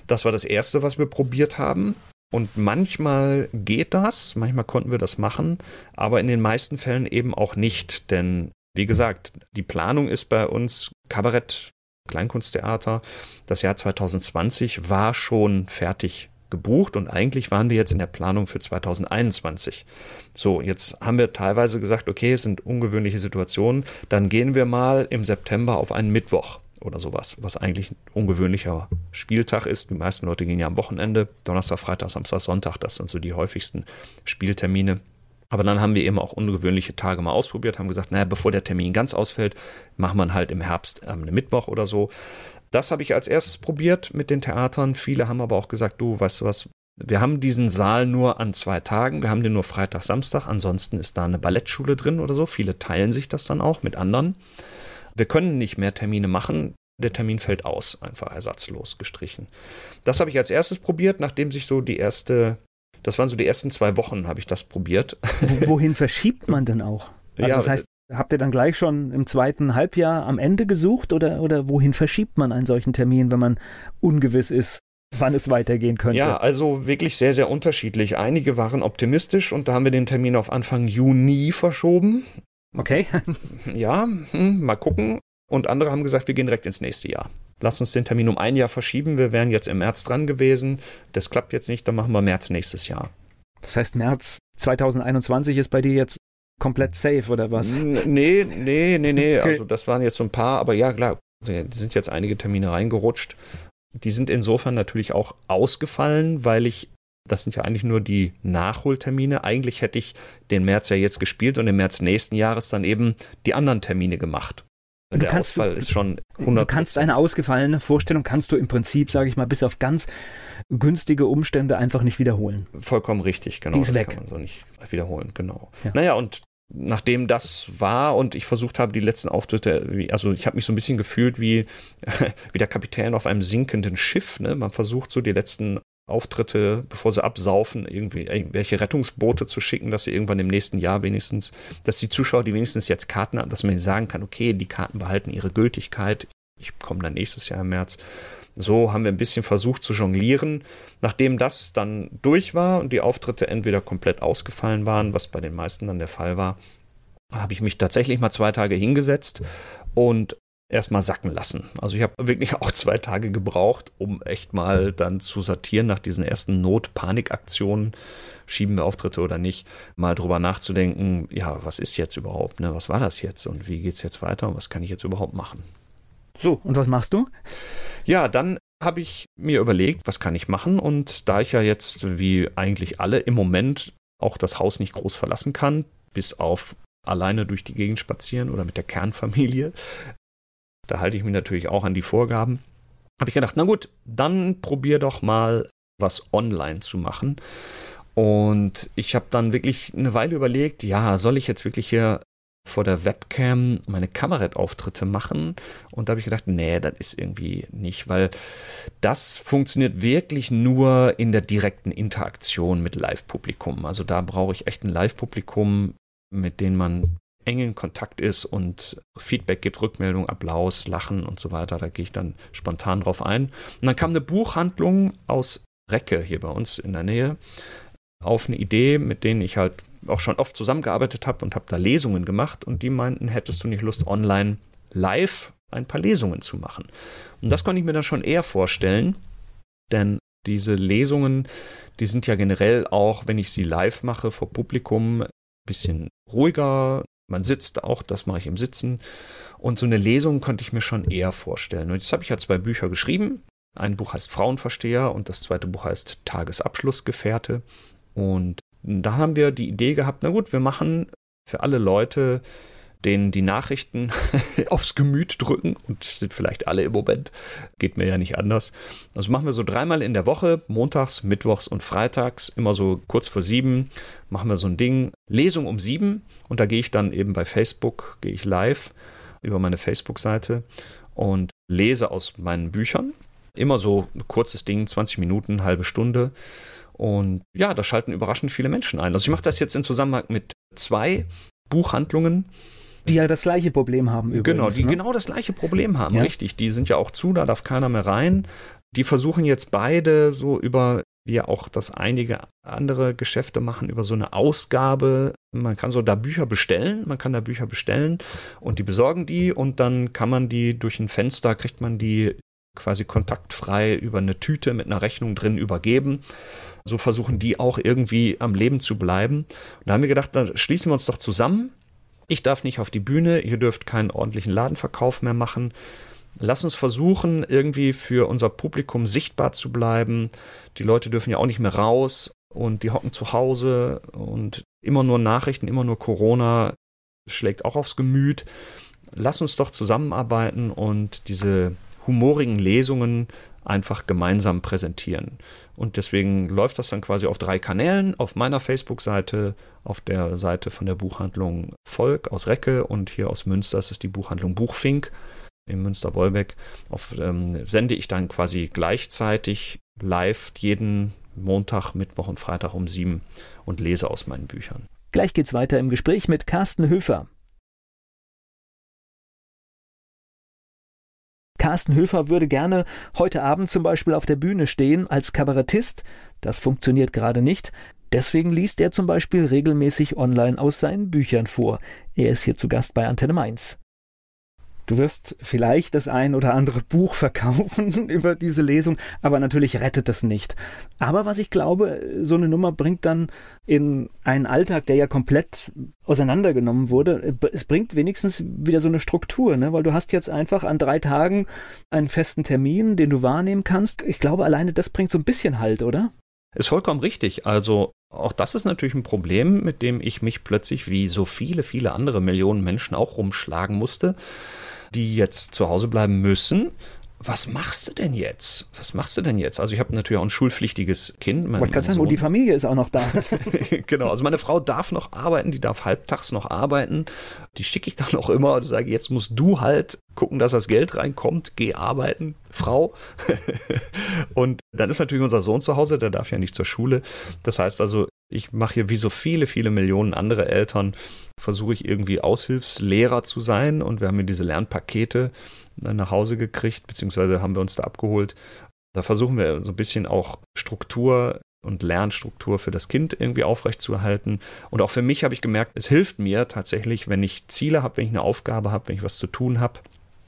Das war das Erste, was wir probiert haben. Und manchmal geht das, manchmal konnten wir das machen, aber in den meisten Fällen eben auch nicht. Denn, wie gesagt, die Planung ist bei uns Kabarett, Kleinkunsttheater. Das Jahr 2020 war schon fertig gebucht und eigentlich waren wir jetzt in der Planung für 2021. So, jetzt haben wir teilweise gesagt, okay, es sind ungewöhnliche Situationen, dann gehen wir mal im September auf einen Mittwoch oder sowas, was eigentlich ein ungewöhnlicher Spieltag ist. Die meisten Leute gehen ja am Wochenende, Donnerstag, Freitag, Samstag, Sonntag, das sind so die häufigsten Spieltermine. Aber dann haben wir eben auch ungewöhnliche Tage mal ausprobiert, haben gesagt, naja, bevor der Termin ganz ausfällt, machen wir halt im Herbst ähm, einen Mittwoch oder so. Das habe ich als erstes probiert mit den Theatern. Viele haben aber auch gesagt, du, weißt du was, wir haben diesen Saal nur an zwei Tagen. Wir haben den nur Freitag, Samstag. Ansonsten ist da eine Ballettschule drin oder so. Viele teilen sich das dann auch mit anderen. Wir können nicht mehr Termine machen. Der Termin fällt aus, einfach ersatzlos gestrichen. Das habe ich als erstes probiert, nachdem sich so die erste, das waren so die ersten zwei Wochen, habe ich das probiert. Wohin verschiebt man denn auch? Also ja, das heißt, habt ihr dann gleich schon im zweiten Halbjahr am Ende gesucht oder, oder wohin verschiebt man einen solchen Termin, wenn man ungewiss ist, wann es weitergehen könnte? Ja, also wirklich sehr, sehr unterschiedlich. Einige waren optimistisch und da haben wir den Termin auf Anfang Juni verschoben. Okay. ja, hm, mal gucken. Und andere haben gesagt, wir gehen direkt ins nächste Jahr. Lass uns den Termin um ein Jahr verschieben. Wir wären jetzt im März dran gewesen. Das klappt jetzt nicht, dann machen wir März nächstes Jahr. Das heißt, März 2021 ist bei dir jetzt komplett safe oder was? Nee, nee, nee, nee. Okay. Also das waren jetzt so ein paar, aber ja, klar, sind jetzt einige Termine reingerutscht. Die sind insofern natürlich auch ausgefallen, weil ich das sind ja eigentlich nur die Nachholtermine. Eigentlich hätte ich den März ja jetzt gespielt und im März nächsten Jahres dann eben die anderen Termine gemacht. Und der kannst, Ausfall ist schon 100%. Du kannst eine ausgefallene Vorstellung, kannst du im Prinzip, sage ich mal, bis auf ganz günstige Umstände einfach nicht wiederholen. Vollkommen richtig, genau. Die ist das weg. kann man so nicht wiederholen, genau. Ja. Naja, und nachdem das war und ich versucht habe, die letzten Auftritte, also ich habe mich so ein bisschen gefühlt wie, wie der Kapitän auf einem sinkenden Schiff. Ne? Man versucht so die letzten Auftritte, bevor sie absaufen, irgendwie irgendwelche Rettungsboote zu schicken, dass sie irgendwann im nächsten Jahr wenigstens, dass die Zuschauer, die wenigstens jetzt Karten haben, dass man sagen kann, okay, die Karten behalten ihre Gültigkeit. Ich komme dann nächstes Jahr im März. So haben wir ein bisschen versucht zu jonglieren. Nachdem das dann durch war und die Auftritte entweder komplett ausgefallen waren, was bei den meisten dann der Fall war, habe ich mich tatsächlich mal zwei Tage hingesetzt und erstmal sacken lassen. Also ich habe wirklich auch zwei Tage gebraucht, um echt mal dann zu sortieren nach diesen ersten Not-Panik-Aktionen, schieben wir Auftritte oder nicht, mal drüber nachzudenken, ja, was ist jetzt überhaupt, ne? was war das jetzt und wie geht es jetzt weiter und was kann ich jetzt überhaupt machen. So, und was machst du? Ja, dann habe ich mir überlegt, was kann ich machen und da ich ja jetzt wie eigentlich alle im Moment auch das Haus nicht groß verlassen kann, bis auf alleine durch die Gegend spazieren oder mit der Kernfamilie, da halte ich mich natürlich auch an die Vorgaben. Habe ich gedacht, na gut, dann probier doch mal was online zu machen. Und ich habe dann wirklich eine Weile überlegt, ja, soll ich jetzt wirklich hier vor der Webcam meine Kabarettauftritte machen? Und da habe ich gedacht, nee, das ist irgendwie nicht, weil das funktioniert wirklich nur in der direkten Interaktion mit Live-Publikum. Also da brauche ich echt ein Live-Publikum, mit dem man engen Kontakt ist und Feedback gibt, Rückmeldung, Applaus, Lachen und so weiter. Da gehe ich dann spontan drauf ein. Und dann kam eine Buchhandlung aus Recke hier bei uns in der Nähe auf eine Idee, mit denen ich halt auch schon oft zusammengearbeitet habe und habe da Lesungen gemacht und die meinten, hättest du nicht Lust, online live ein paar Lesungen zu machen. Und das konnte ich mir dann schon eher vorstellen, denn diese Lesungen, die sind ja generell auch, wenn ich sie live mache vor Publikum, ein bisschen ruhiger, man sitzt auch, das mache ich im Sitzen. Und so eine Lesung könnte ich mir schon eher vorstellen. Und jetzt habe ich ja zwei Bücher geschrieben. Ein Buch heißt Frauenversteher und das zweite Buch heißt Tagesabschlussgefährte. Und da haben wir die Idee gehabt, na gut, wir machen für alle Leute, denen die Nachrichten aufs Gemüt drücken, und sind vielleicht alle im Moment, geht mir ja nicht anders. Also machen wir so dreimal in der Woche, montags, mittwochs und freitags, immer so kurz vor sieben, machen wir so ein Ding, Lesung um sieben und da gehe ich dann eben bei Facebook, gehe ich live über meine Facebook-Seite und lese aus meinen Büchern. Immer so ein kurzes Ding, 20 Minuten, halbe Stunde. Und ja, da schalten überraschend viele Menschen ein. Also ich mache das jetzt in Zusammenhang mit zwei Buchhandlungen. Die ja das gleiche Problem haben übrigens. Genau, die ne? genau das gleiche Problem haben, Ja. richtig. Die sind ja auch zu, da darf keiner mehr rein. Die versuchen jetzt beide so über, wie ja auch das einige andere Geschäfte machen, über so eine Ausgabe. Man kann so da Bücher bestellen, man kann da Bücher bestellen und die besorgen die und dann kann man die durch ein Fenster, kriegt man die quasi kontaktfrei über eine Tüte mit einer Rechnung drin übergeben. So versuchen die auch irgendwie am Leben zu bleiben. Und da haben wir gedacht, da schließen wir uns doch zusammen. Ich darf nicht auf die Bühne, ihr dürft keinen ordentlichen Ladenverkauf mehr machen. Lass uns versuchen, irgendwie für unser Publikum sichtbar zu bleiben. Die Leute dürfen ja auch nicht mehr raus und die hocken zu Hause und immer nur Nachrichten, immer nur Corona schlägt auch aufs Gemüt. Lass uns doch zusammenarbeiten und diese humorigen Lesungen einfach gemeinsam präsentieren. Und deswegen läuft das dann quasi auf drei Kanälen, auf meiner Facebook-Seite, auf der Seite von der Buchhandlung Volk aus Recke und hier aus Münster ist es die Buchhandlung Buchfink in Münster-Wolbeck. Ähm, sende ich dann quasi gleichzeitig live jeden Montag, Mittwoch und Freitag um sieben und lese aus meinen Büchern. Gleich geht's weiter im Gespräch mit Carsten Höfer. Carsten Höfer würde gerne heute Abend zum Beispiel auf der Bühne stehen als Kabarettist. Das funktioniert gerade nicht. Deswegen liest er zum Beispiel regelmäßig online aus seinen Büchern vor. Er ist hier zu Gast bei Antenne Mainz. Du wirst vielleicht das ein oder andere Buch verkaufen über diese Lesung, aber natürlich rettet das nicht. Aber was ich glaube, so eine Nummer bringt dann in einen Alltag, der ja komplett auseinandergenommen wurde, es bringt wenigstens wieder so eine Struktur, ne? weil du hast jetzt einfach an drei Tagen einen festen Termin, den du wahrnehmen kannst. Ich glaube, alleine das bringt so ein bisschen Halt, oder? Ist vollkommen richtig. Also auch das ist natürlich ein Problem, mit dem ich mich plötzlich wie so viele, viele andere Millionen Menschen auch rumschlagen musste, die jetzt zu Hause bleiben müssen. Was machst du denn jetzt? Was machst du denn jetzt? Also ich habe natürlich auch ein schulpflichtiges Kind. Wollte gerade sagen, und die Familie ist auch noch da. genau, also meine Frau darf noch arbeiten, die darf halbtags noch arbeiten. Die schicke ich dann auch immer und sage, jetzt musst du halt gucken, dass das Geld reinkommt, geh arbeiten, Frau. und dann ist natürlich unser Sohn zu Hause, der darf ja nicht zur Schule. Das heißt also, ich mache hier wie so viele, viele Millionen andere Eltern, versuche ich irgendwie Aushilfslehrer zu sein und wir haben mir diese Lernpakete nach Hause gekriegt, beziehungsweise haben wir uns da abgeholt. Da versuchen wir so ein bisschen auch Struktur und Lernstruktur für das Kind irgendwie aufrechtzuerhalten. Und auch für mich habe ich gemerkt, es hilft mir tatsächlich, wenn ich Ziele habe, wenn ich eine Aufgabe habe, wenn ich was zu tun habe.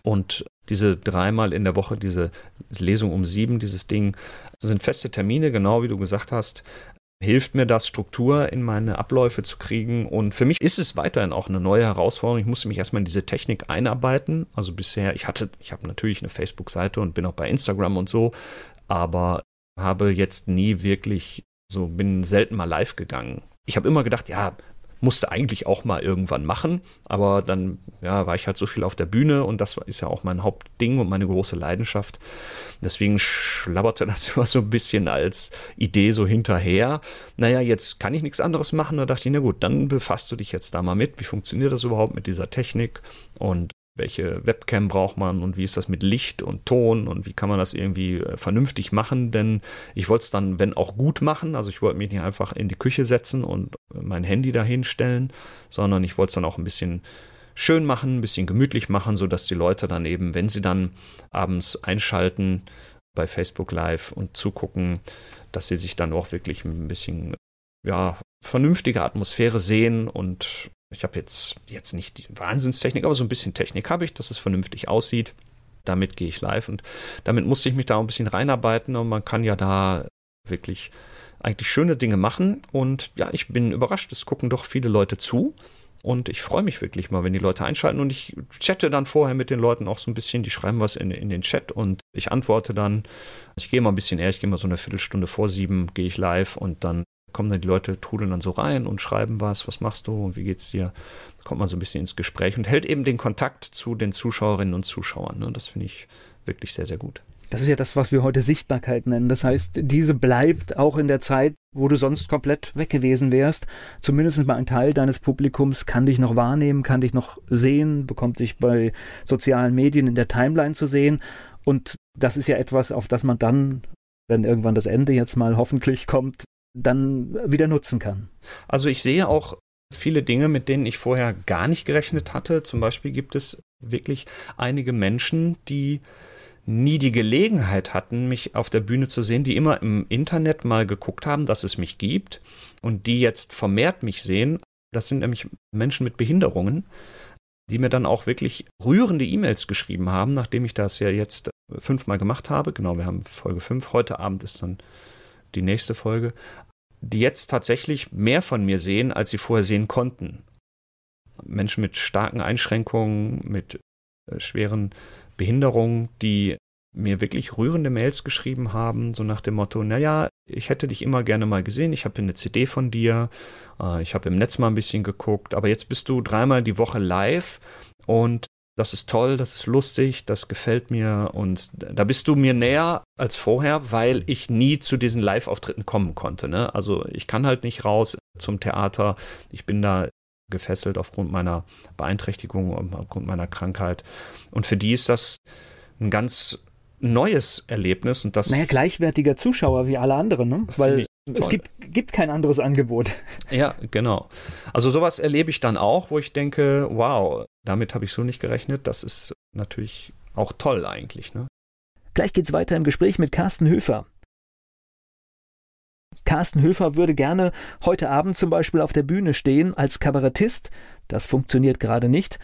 Und diese dreimal in der Woche, diese Lesung um sieben, dieses Ding, sind feste Termine, genau wie du gesagt hast, hilft mir das, Struktur in meine Abläufe zu kriegen. Und für mich ist es weiterhin auch eine neue Herausforderung. Ich musste mich erstmal in diese Technik einarbeiten. Also bisher, ich hatte, ich habe natürlich eine Facebook-Seite und bin auch bei Instagram und so, aber habe jetzt nie wirklich so, bin selten mal live gegangen. Ich habe immer gedacht, ja, musste eigentlich auch mal irgendwann machen, aber dann ja, war ich halt so viel auf der Bühne und das ist ja auch mein Hauptding und meine große Leidenschaft. Deswegen schlabberte das immer so ein bisschen als Idee so hinterher. Naja, jetzt kann ich nichts anderes machen. Da dachte ich, na gut, dann befasst du dich jetzt da mal mit. Wie funktioniert das überhaupt mit dieser Technik? Und welche Webcam braucht man und wie ist das mit Licht und Ton und wie kann man das irgendwie äh, vernünftig machen, denn ich wollte es dann, wenn auch gut machen, also ich wollte mich nicht einfach in die Küche setzen und mein Handy dahin stellen, sondern ich wollte es dann auch ein bisschen schön machen, ein bisschen gemütlich machen, sodass die Leute dann eben, wenn sie dann abends einschalten bei Facebook Live und zugucken, dass sie sich dann auch wirklich ein bisschen, ja, vernünftige Atmosphäre sehen und ich habe jetzt, jetzt nicht die Wahnsinnstechnik, aber so ein bisschen Technik habe ich, dass es vernünftig aussieht. Damit gehe ich live und damit musste ich mich da ein bisschen reinarbeiten und man kann ja da wirklich eigentlich schöne Dinge machen. Und ja, ich bin überrascht, es gucken doch viele Leute zu. Und ich freue mich wirklich mal, wenn die Leute einschalten. Und ich chatte dann vorher mit den Leuten auch so ein bisschen, die schreiben was in, in den Chat und ich antworte dann. Ich gehe mal ein bisschen eher, ich gehe mal so eine Viertelstunde vor sieben, gehe ich live und dann kommen dann die Leute, trudeln dann so rein und schreiben was, was machst du und wie geht's dir? Kommt man so ein bisschen ins Gespräch und hält eben den Kontakt zu den Zuschauerinnen und Zuschauern. Ne? Das finde ich wirklich sehr, sehr gut. Das ist ja das, was wir heute Sichtbarkeit nennen. Das heißt, diese bleibt auch in der Zeit, wo du sonst komplett weg gewesen wärst. Zumindest mal ein Teil deines Publikums kann dich noch wahrnehmen, kann dich noch sehen, bekommt dich bei sozialen Medien in der Timeline zu sehen. Und das ist ja etwas, auf das man dann, wenn irgendwann das Ende jetzt mal hoffentlich kommt, dann wieder nutzen kann. Also ich sehe auch viele Dinge, mit denen ich vorher gar nicht gerechnet hatte. Zum Beispiel gibt es wirklich einige Menschen, die nie die Gelegenheit hatten, mich auf der Bühne zu sehen, die immer im Internet mal geguckt haben, dass es mich gibt und die jetzt vermehrt mich sehen. Das sind nämlich Menschen mit Behinderungen, die mir dann auch wirklich rührende E-Mails geschrieben haben, nachdem ich das ja jetzt fünfmal gemacht habe. Genau, wir haben Folge fünf. Heute Abend ist dann die nächste Folge. Die jetzt tatsächlich mehr von mir sehen, als sie vorher sehen konnten. Menschen mit starken Einschränkungen, mit äh, schweren Behinderungen, die mir wirklich rührende Mails geschrieben haben, so nach dem Motto, naja, ich hätte dich immer gerne mal gesehen, ich habe eine CD von dir, äh, ich habe im Netz mal ein bisschen geguckt, aber jetzt bist du dreimal die Woche live und das ist toll, das ist lustig, das gefällt mir und da bist du mir näher als vorher, weil ich nie zu diesen Live-Auftritten kommen konnte. Ne? Also ich kann halt nicht raus zum Theater, ich bin da gefesselt aufgrund meiner Beeinträchtigung und aufgrund meiner Krankheit. Und für die ist das ein ganz neues Erlebnis und das. Naja, gleichwertiger Zuschauer wie alle anderen, ne? Weil es gibt, gibt kein anderes Angebot. Ja, genau. Also sowas erlebe ich dann auch, wo ich denke, wow, damit habe ich so nicht gerechnet. Das ist natürlich auch toll eigentlich, ne? Gleich geht's weiter im Gespräch mit Carsten Höfer. Carsten Höfer würde gerne heute Abend zum Beispiel auf der Bühne stehen als Kabarettist. Das funktioniert gerade nicht.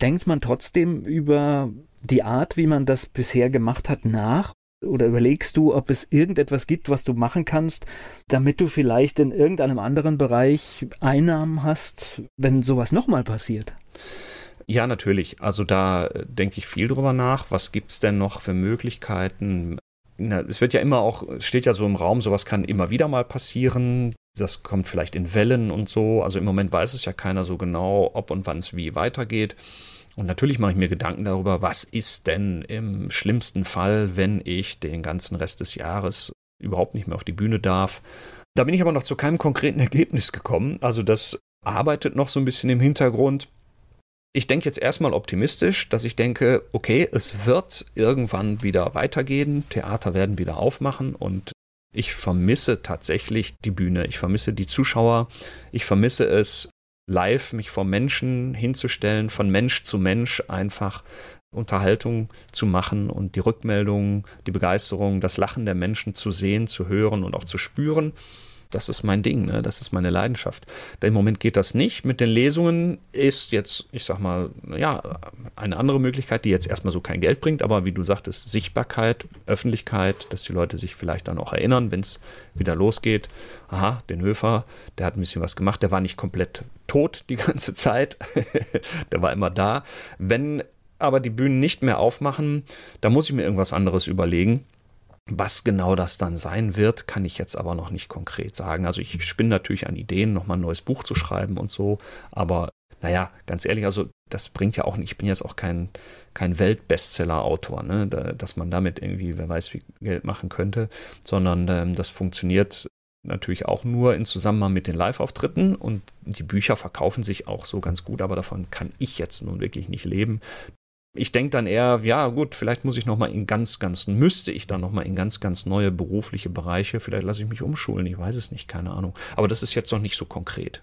Denkt man trotzdem über die Art, wie man das bisher gemacht hat, nach? Oder überlegst du, ob es irgendetwas gibt, was du machen kannst, damit du vielleicht in irgendeinem anderen Bereich Einnahmen hast, wenn sowas nochmal passiert? Ja, natürlich. Also da denke ich viel drüber nach. Was gibt es denn noch für Möglichkeiten? Na, es wird ja immer auch, steht ja so im Raum, sowas kann immer wieder mal passieren. Das kommt vielleicht in Wellen und so. Also im Moment weiß es ja keiner so genau, ob und wann es wie weitergeht. Und natürlich mache ich mir Gedanken darüber, was ist denn im schlimmsten Fall, wenn ich den ganzen Rest des Jahres überhaupt nicht mehr auf die Bühne darf. Da bin ich aber noch zu keinem konkreten Ergebnis gekommen. Also das arbeitet noch so ein bisschen im Hintergrund. Ich denke jetzt erstmal optimistisch, dass ich denke, okay, es wird irgendwann wieder weitergehen, Theater werden wieder aufmachen und ich vermisse tatsächlich die Bühne, ich vermisse die Zuschauer, ich vermisse es, live mich vor Menschen hinzustellen, von Mensch zu Mensch einfach Unterhaltung zu machen und die Rückmeldung, die Begeisterung, das Lachen der Menschen zu sehen, zu hören und auch zu spüren das ist mein Ding, ne? das ist meine Leidenschaft. Im Moment geht das nicht. Mit den Lesungen ist jetzt, ich sag mal, ja, eine andere Möglichkeit, die jetzt erstmal so kein Geld bringt, aber wie du sagtest, Sichtbarkeit, Öffentlichkeit, dass die Leute sich vielleicht dann auch erinnern, wenn es wieder losgeht. Aha, den Höfer, der hat ein bisschen was gemacht, der war nicht komplett tot die ganze Zeit, der war immer da. Wenn aber die Bühnen nicht mehr aufmachen, da muss ich mir irgendwas anderes überlegen. Was genau das dann sein wird, kann ich jetzt aber noch nicht konkret sagen. Also ich spinne natürlich an Ideen, nochmal ein neues Buch zu schreiben und so, aber naja, ganz ehrlich, also das bringt ja auch nicht, ich bin jetzt auch kein, kein Weltbestseller-Autor, ne, da, dass man damit irgendwie, wer weiß, wie Geld machen könnte, sondern ähm, das funktioniert natürlich auch nur in Zusammenhang mit den Live-Auftritten. Und die Bücher verkaufen sich auch so ganz gut, aber davon kann ich jetzt nun wirklich nicht leben ich denke dann eher, ja gut, vielleicht muss ich nochmal in ganz, ganz, müsste ich dann nochmal in ganz, ganz neue berufliche Bereiche, vielleicht lasse ich mich umschulen, ich weiß es nicht, keine Ahnung. Aber das ist jetzt noch nicht so konkret.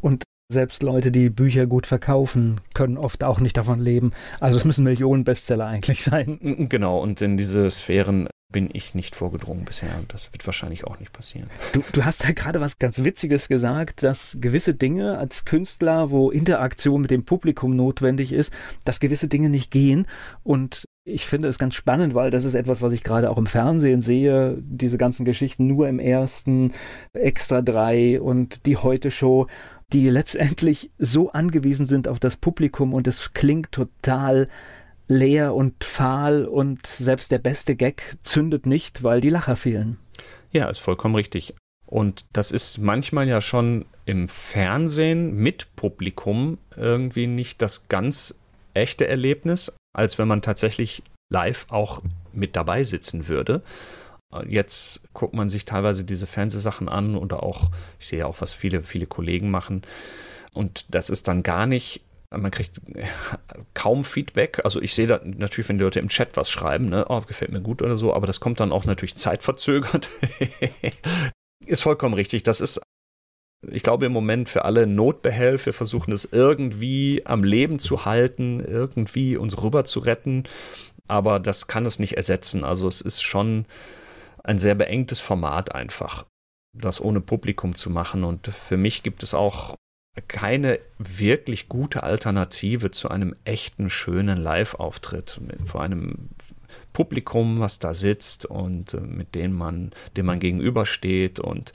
Und selbst Leute, die Bücher gut verkaufen, können oft auch nicht davon leben. Also es müssen Millionen Bestseller eigentlich sein. Genau, und in diese Sphären bin ich nicht vorgedrungen bisher und das wird wahrscheinlich auch nicht passieren. Du, du hast da gerade was ganz Witziges gesagt, dass gewisse Dinge als Künstler, wo Interaktion mit dem Publikum notwendig ist, dass gewisse Dinge nicht gehen und ich finde es ganz spannend, weil das ist etwas, was ich gerade auch im Fernsehen sehe. Diese ganzen Geschichten nur im ersten, Extra drei und die Heute-Show, die letztendlich so angewiesen sind auf das Publikum und es klingt total leer und fahl und selbst der beste Gag zündet nicht, weil die Lacher fehlen. Ja, ist vollkommen richtig. Und das ist manchmal ja schon im Fernsehen mit Publikum irgendwie nicht das ganz echte Erlebnis, als wenn man tatsächlich live auch mit dabei sitzen würde. Jetzt guckt man sich teilweise diese Fernsehsachen an oder auch, ich sehe auch, was viele, viele Kollegen machen. Und das ist dann gar nicht man kriegt kaum Feedback. Also ich sehe da natürlich, wenn die Leute im Chat was schreiben, ne, oh, gefällt mir gut oder so, aber das kommt dann auch natürlich zeitverzögert. ist vollkommen richtig. Das ist ich glaube im Moment für alle Notbehelf. Wir versuchen es irgendwie am Leben zu halten, irgendwie uns rüber zu retten. Aber das kann es nicht ersetzen. Also es ist schon ein sehr beengtes Format einfach, das ohne Publikum zu machen. Und für mich gibt es auch keine wirklich gute Alternative zu einem echten, schönen Live-Auftritt vor einem Publikum, was da sitzt und äh, mit dem man, dem man gegenübersteht und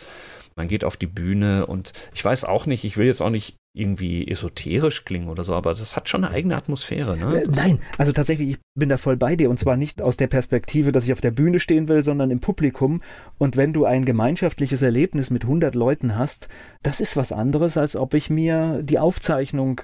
man geht auf die Bühne und ich weiß auch nicht, ich will jetzt auch nicht irgendwie esoterisch klingen oder so, aber das hat schon eine eigene Atmosphäre. Ne? Äh, nein, also tatsächlich, ich bin da voll bei dir und zwar nicht aus der Perspektive, dass ich auf der Bühne stehen will, sondern im Publikum. Und wenn du ein gemeinschaftliches Erlebnis mit 100 Leuten hast, das ist was anderes, als ob ich mir die Aufzeichnung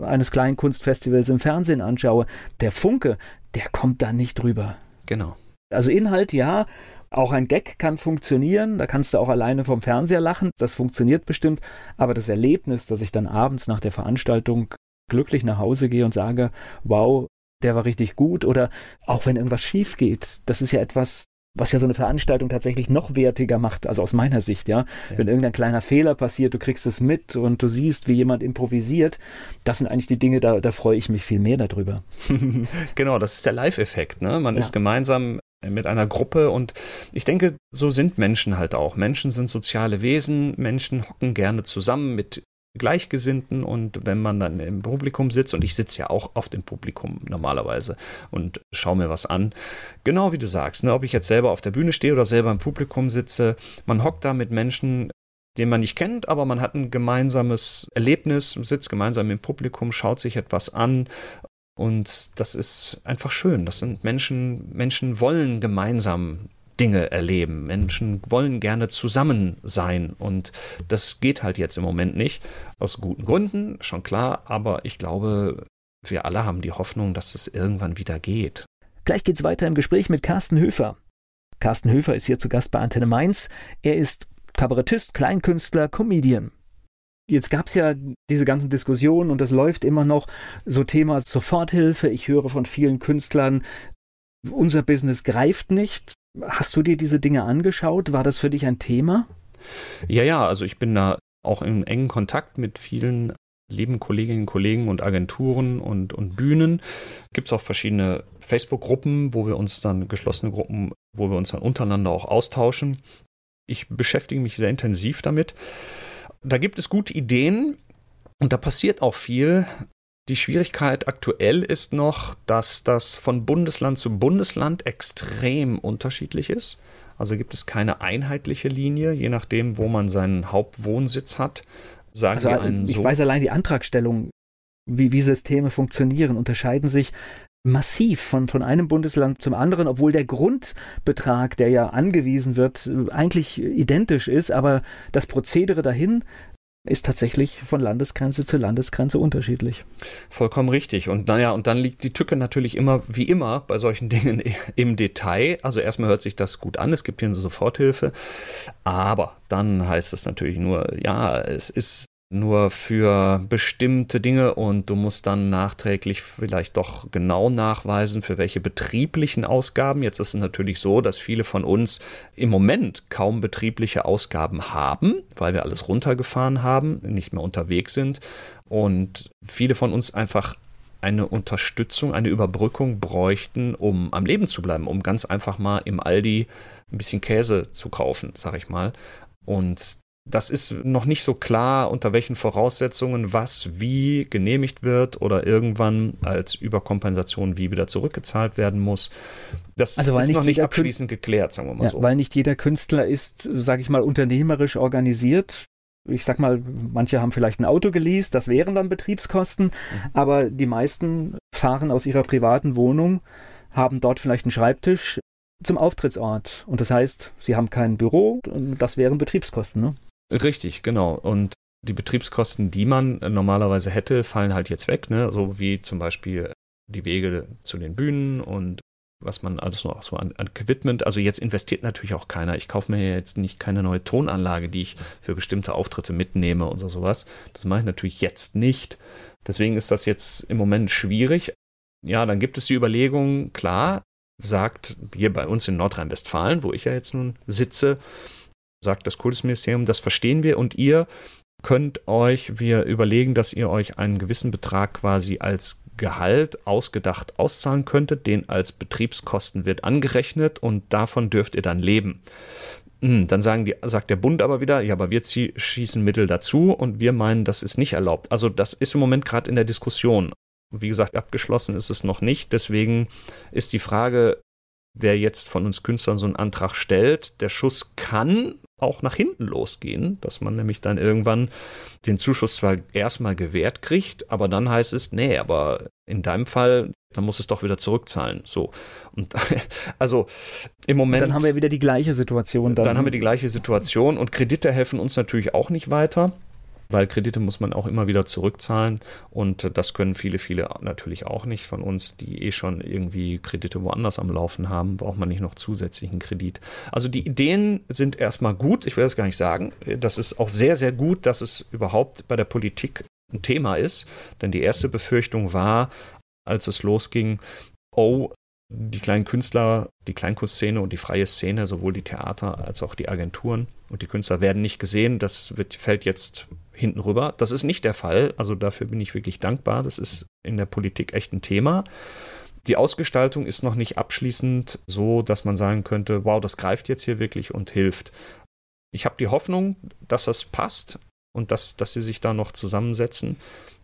eines kleinen Kunstfestivals im Fernsehen anschaue. Der Funke, der kommt da nicht drüber. Genau. Also Inhalt ja, auch ein Gag kann funktionieren, da kannst du auch alleine vom Fernseher lachen, das funktioniert bestimmt, aber das Erlebnis, dass ich dann abends nach der Veranstaltung glücklich nach Hause gehe und sage, wow, der war richtig gut oder auch wenn irgendwas schief geht, das ist ja etwas, was ja so eine Veranstaltung tatsächlich noch wertiger macht, also aus meiner Sicht, ja? ja. Wenn irgendein kleiner Fehler passiert, du kriegst es mit und du siehst, wie jemand improvisiert, das sind eigentlich die Dinge, da, da freue ich mich viel mehr darüber. genau, das ist der Live-Effekt, ne? Man ja. ist gemeinsam mit einer Gruppe. Und ich denke, so sind Menschen halt auch. Menschen sind soziale Wesen, Menschen hocken gerne zusammen mit Gleichgesinnten. Und wenn man dann im Publikum sitzt, und ich sitze ja auch oft im Publikum normalerweise und schaue mir was an, genau wie du sagst, ne, ob ich jetzt selber auf der Bühne stehe oder selber im Publikum sitze, man hockt da mit Menschen, den man nicht kennt, aber man hat ein gemeinsames Erlebnis, sitzt gemeinsam im Publikum, schaut sich etwas an und das ist einfach schön. Das sind Menschen, Menschen wollen gemeinsam Dinge erleben. Menschen wollen gerne zusammen sein und das geht halt jetzt im Moment nicht. Aus guten Gründen, schon klar, aber ich glaube, wir alle haben die Hoffnung, dass es irgendwann wieder geht. Gleich geht's weiter im Gespräch mit Carsten Höfer. Carsten Höfer ist hier zu Gast bei Antenne Mainz. Er ist Kabarettist, Kleinkünstler, Comedian. Jetzt gab es ja diese ganzen Diskussionen und das läuft immer noch. So Thema Soforthilfe. Ich höre von vielen Künstlern, unser Business greift nicht. Hast du dir diese Dinge angeschaut? War das für dich ein Thema? Ja, ja, also ich bin da auch in engen Kontakt mit vielen lieben Kolleginnen und Kollegen und Agenturen und, und Bühnen. Gibt es auch verschiedene Facebook-Gruppen, wo wir uns dann, geschlossene Gruppen, wo wir uns dann untereinander auch austauschen. Ich beschäftige mich sehr intensiv damit. Da gibt es gute Ideen und da passiert auch viel. Die Schwierigkeit aktuell ist noch, dass das von Bundesland zu Bundesland extrem unterschiedlich ist. Also gibt es keine einheitliche Linie, je nachdem, wo man seinen Hauptwohnsitz hat. Sagen also, einen ich so. weiß allein die Antragstellung, wie, wie Systeme funktionieren, unterscheiden sich massiv von, von einem Bundesland zum anderen, obwohl der Grundbetrag, der ja angewiesen wird, eigentlich identisch ist, aber das Prozedere dahin ist tatsächlich von Landesgrenze zu Landesgrenze unterschiedlich. Vollkommen richtig. Und naja, und dann liegt die Tücke natürlich immer, wie immer, bei solchen Dingen im Detail. Also erstmal hört sich das gut an, es gibt hier eine Soforthilfe, aber dann heißt es natürlich nur, ja, es ist nur für bestimmte Dinge und du musst dann nachträglich vielleicht doch genau nachweisen, für welche betrieblichen Ausgaben. Jetzt ist es natürlich so, dass viele von uns im Moment kaum betriebliche Ausgaben haben, weil wir alles runtergefahren haben, nicht mehr unterwegs sind und viele von uns einfach eine Unterstützung, eine Überbrückung bräuchten, um am Leben zu bleiben, um ganz einfach mal im Aldi ein bisschen Käse zu kaufen, sag ich mal. Und das ist noch nicht so klar, unter welchen Voraussetzungen was wie genehmigt wird oder irgendwann als Überkompensation wie wieder zurückgezahlt werden muss. Das also ist noch nicht abschließend Künstler, geklärt, sagen wir mal ja, so. Weil nicht jeder Künstler ist, sage ich mal, unternehmerisch organisiert. Ich sag mal, manche haben vielleicht ein Auto geleast, das wären dann Betriebskosten, mhm. aber die meisten fahren aus ihrer privaten Wohnung, haben dort vielleicht einen Schreibtisch zum Auftrittsort. Und das heißt, sie haben kein Büro, das wären Betriebskosten. Ne? Richtig, genau. Und die Betriebskosten, die man normalerweise hätte, fallen halt jetzt weg, ne? So wie zum Beispiel die Wege zu den Bühnen und was man alles noch so an, an Equipment. Also jetzt investiert natürlich auch keiner. Ich kaufe mir jetzt nicht keine neue Tonanlage, die ich für bestimmte Auftritte mitnehme oder sowas. Das mache ich natürlich jetzt nicht. Deswegen ist das jetzt im Moment schwierig. Ja, dann gibt es die Überlegung, klar, sagt hier bei uns in Nordrhein-Westfalen, wo ich ja jetzt nun sitze, sagt das Kultusministerium, das verstehen wir und ihr könnt euch, wir überlegen, dass ihr euch einen gewissen Betrag quasi als Gehalt ausgedacht auszahlen könntet, den als Betriebskosten wird angerechnet und davon dürft ihr dann leben. Hm, dann sagen die, sagt der Bund aber wieder, ja, aber wir schießen Mittel dazu und wir meinen, das ist nicht erlaubt. Also das ist im Moment gerade in der Diskussion. Wie gesagt, abgeschlossen ist es noch nicht. Deswegen ist die Frage, wer jetzt von uns Künstlern so einen Antrag stellt, der Schuss kann auch nach hinten losgehen, dass man nämlich dann irgendwann den Zuschuss zwar erstmal gewährt kriegt, aber dann heißt es, nee, aber in deinem Fall, dann muss es doch wieder zurückzahlen. So. Und also im Moment. Und dann haben wir wieder die gleiche Situation. Dann, dann haben wir die gleiche Situation und Kredite helfen uns natürlich auch nicht weiter weil Kredite muss man auch immer wieder zurückzahlen und das können viele, viele natürlich auch nicht von uns, die eh schon irgendwie Kredite woanders am Laufen haben, braucht man nicht noch zusätzlichen Kredit. Also die Ideen sind erstmal gut, ich will das gar nicht sagen. Das ist auch sehr, sehr gut, dass es überhaupt bei der Politik ein Thema ist, denn die erste Befürchtung war, als es losging, oh, die kleinen Künstler, die Kleinkunstszene und die freie Szene, sowohl die Theater als auch die Agenturen und die Künstler werden nicht gesehen. Das wird, fällt jetzt hinten rüber. Das ist nicht der Fall. Also dafür bin ich wirklich dankbar. Das ist in der Politik echt ein Thema. Die Ausgestaltung ist noch nicht abschließend so, dass man sagen könnte, wow, das greift jetzt hier wirklich und hilft. Ich habe die Hoffnung, dass das passt und dass, dass sie sich da noch zusammensetzen,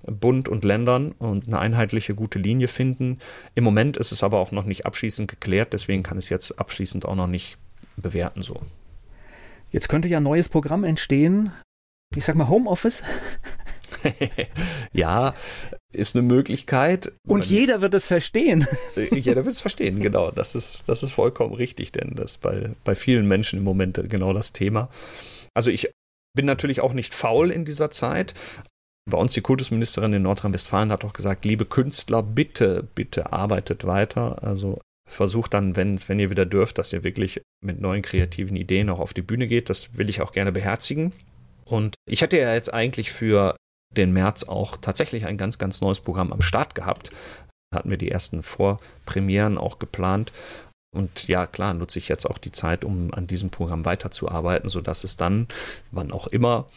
Bund und Ländern und eine einheitliche gute Linie finden. Im Moment ist es aber auch noch nicht abschließend geklärt, deswegen kann ich es jetzt abschließend auch noch nicht bewerten so. Jetzt könnte ja ein neues Programm entstehen, ich sag mal Homeoffice. ja, ist eine Möglichkeit. Und jeder wird es verstehen. jeder wird es verstehen, genau. Das ist, das ist vollkommen richtig, denn das ist bei, bei vielen Menschen im Moment genau das Thema. Also ich bin natürlich auch nicht faul in dieser Zeit. Bei uns die Kultusministerin in Nordrhein-Westfalen hat auch gesagt, liebe Künstler, bitte, bitte arbeitet weiter. Also versucht dann, wenn, wenn ihr wieder dürft, dass ihr wirklich mit neuen kreativen Ideen auch auf die Bühne geht. Das will ich auch gerne beherzigen. Und ich hatte ja jetzt eigentlich für den März auch tatsächlich ein ganz, ganz neues Programm am Start gehabt. Da hatten wir die ersten Vorpremieren auch geplant. Und ja, klar, nutze ich jetzt auch die Zeit, um an diesem Programm weiterzuarbeiten, sodass es dann, wann auch immer,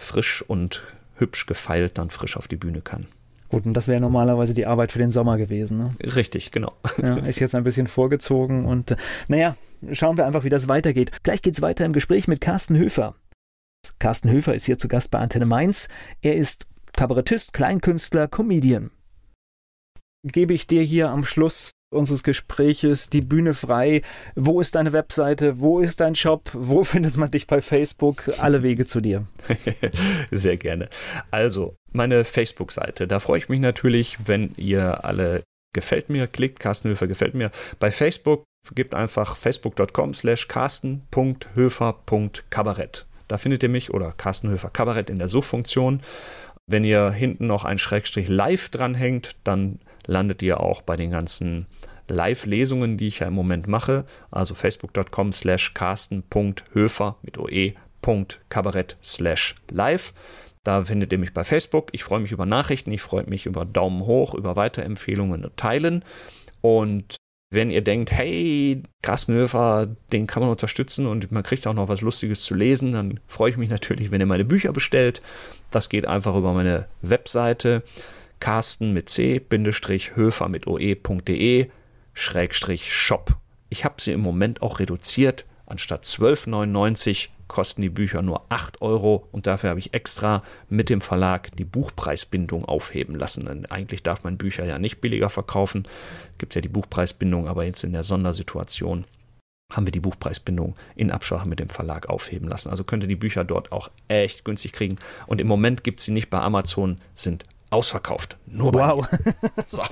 frisch und hübsch gefeilt dann frisch auf die Bühne kann. Gut, und das wäre normalerweise die Arbeit für den Sommer gewesen. Ne? Richtig, genau. Ja, ist jetzt ein bisschen vorgezogen und äh, naja, schauen wir einfach, wie das weitergeht. Gleich geht es weiter im Gespräch mit Carsten Höfer. Carsten Höfer ist hier zu Gast bei Antenne Mainz. Er ist Kabarettist, Kleinkünstler, Comedian. Gebe ich dir hier am Schluss unseres Gespräches die Bühne frei. Wo ist deine Webseite? Wo ist dein Shop? Wo findet man dich bei Facebook? Alle Wege zu dir. Sehr gerne. Also, meine Facebook-Seite. Da freue ich mich natürlich, wenn ihr alle gefällt mir klickt. Carsten Höfer gefällt mir. Bei Facebook gebt einfach facebook.com slash carsten.höfer.kabarett. Da findet ihr mich oder Carsten Höfer Kabarett in der Suchfunktion. Wenn ihr hinten noch ein Schrägstrich live dranhängt, dann landet ihr auch bei den ganzen Live-Lesungen, die ich ja im Moment mache. Also facebook.com slash carsten.höfer mit oe.kabarett slash live. Da findet ihr mich bei Facebook. Ich freue mich über Nachrichten, ich freue mich über Daumen hoch, über Weiterempfehlungen und Teilen. Und wenn ihr denkt, hey, Grasnöfer, den kann man unterstützen und man kriegt auch noch was Lustiges zu lesen, dann freue ich mich natürlich, wenn ihr meine Bücher bestellt. Das geht einfach über meine Webseite carsten mit c-höfer mit oe.de schrägstrich shop. Ich habe sie im Moment auch reduziert. Anstatt 12,99 kosten die Bücher nur 8 Euro und dafür habe ich extra mit dem Verlag die Buchpreisbindung aufheben lassen. Denn eigentlich darf man Bücher ja nicht billiger verkaufen. Gibt ja die Buchpreisbindung, aber jetzt in der Sondersituation haben wir die Buchpreisbindung in Absprache mit dem Verlag aufheben lassen. Also könnt ihr die Bücher dort auch echt günstig kriegen. Und im Moment gibt es sie nicht bei Amazon, sind ausverkauft. Nur wow. So.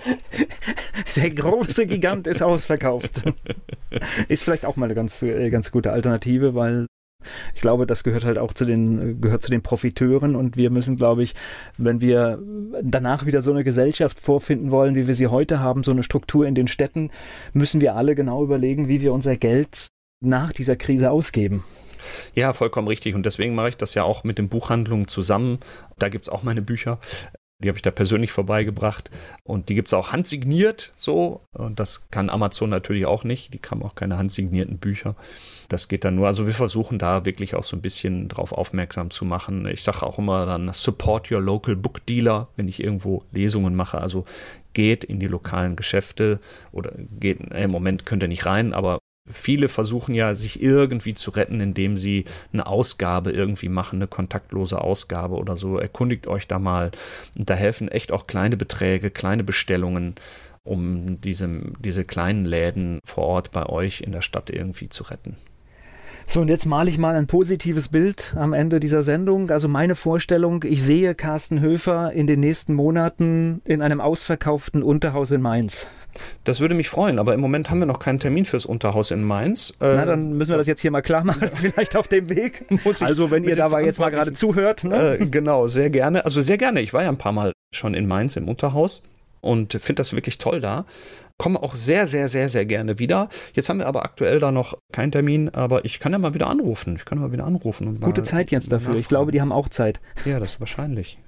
Der große Gigant ist ausverkauft. Ist vielleicht auch mal eine ganz, äh, ganz gute Alternative, weil ich glaube, das gehört halt auch zu den, gehört zu den Profiteuren und wir müssen, glaube ich, wenn wir danach wieder so eine Gesellschaft vorfinden wollen, wie wir sie heute haben, so eine Struktur in den Städten, müssen wir alle genau überlegen, wie wir unser Geld nach dieser Krise ausgeben. Ja, vollkommen richtig. Und deswegen mache ich das ja auch mit den Buchhandlungen zusammen. Da gibt es auch meine Bücher. Die habe ich da persönlich vorbeigebracht. Und die gibt es auch handsigniert so. Und das kann Amazon natürlich auch nicht. Die haben auch keine handsignierten Bücher. Das geht dann nur. Also wir versuchen da wirklich auch so ein bisschen drauf aufmerksam zu machen. Ich sage auch immer dann, support your local book dealer, wenn ich irgendwo Lesungen mache. Also geht in die lokalen Geschäfte oder geht, im Moment könnt ihr nicht rein, aber Viele versuchen ja, sich irgendwie zu retten, indem sie eine Ausgabe irgendwie machen, eine kontaktlose Ausgabe oder so. Erkundigt euch da mal. Und da helfen echt auch kleine Beträge, kleine Bestellungen, um diese, diese kleinen Läden vor Ort bei euch in der Stadt irgendwie zu retten. So, und jetzt male ich mal ein positives Bild am Ende dieser Sendung. Also meine Vorstellung, ich sehe Carsten Höfer in den nächsten Monaten in einem ausverkauften Unterhaus in Mainz. Das würde mich freuen, aber im Moment haben wir noch keinen Termin fürs Unterhaus in Mainz. Na, dann müssen wir das jetzt hier mal klar machen, vielleicht auf dem Weg. also, wenn ihr da jetzt mal gerade zuhört. Ne? Äh, genau, sehr gerne. Also sehr gerne. Ich war ja ein paar Mal schon in Mainz im Unterhaus und finde das wirklich toll da. Komme auch sehr, sehr, sehr, sehr gerne wieder. Jetzt haben wir aber aktuell da noch keinen Termin, aber ich kann ja mal wieder anrufen. Ich kann mal wieder anrufen. Und Gute Zeit jetzt dafür. Nachfragen. Ich glaube, die haben auch Zeit. Ja, das ist wahrscheinlich.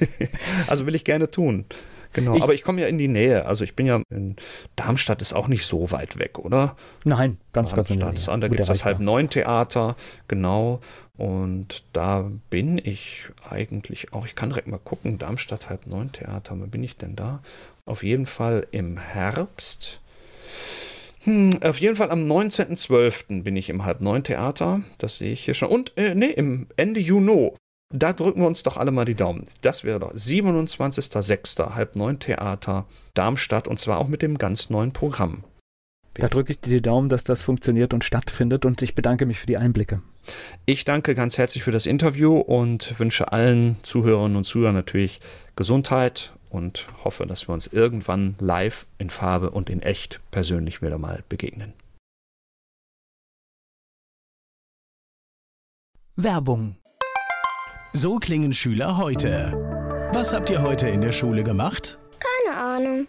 also will ich gerne tun. Genau, ich, aber ich komme ja in die Nähe. Also ich bin ja in Darmstadt ist auch nicht so weit weg, oder? Nein, ganz, ganz Darmstadt ist an, da gibt es das halb neun Theater, genau. Und da bin ich eigentlich auch, ich kann direkt mal gucken, Darmstadt halb neun Theater, wo bin ich denn da? Auf jeden Fall im Herbst. Hm, auf jeden Fall am 19.12. bin ich im halb neun Theater. Das sehe ich hier schon. Und, äh, nee, im Ende Juni. Da drücken wir uns doch alle mal die Daumen. Das wäre doch 27.06. halb neun Theater Darmstadt und zwar auch mit dem ganz neuen Programm. Da drücke ich dir die Daumen, dass das funktioniert und stattfindet und ich bedanke mich für die Einblicke. Ich danke ganz herzlich für das Interview und wünsche allen Zuhörerinnen und Zuhörern natürlich Gesundheit und hoffe, dass wir uns irgendwann live in Farbe und in echt persönlich wieder mal begegnen. Werbung. So klingen Schüler heute. Was habt ihr heute in der Schule gemacht? Keine Ahnung.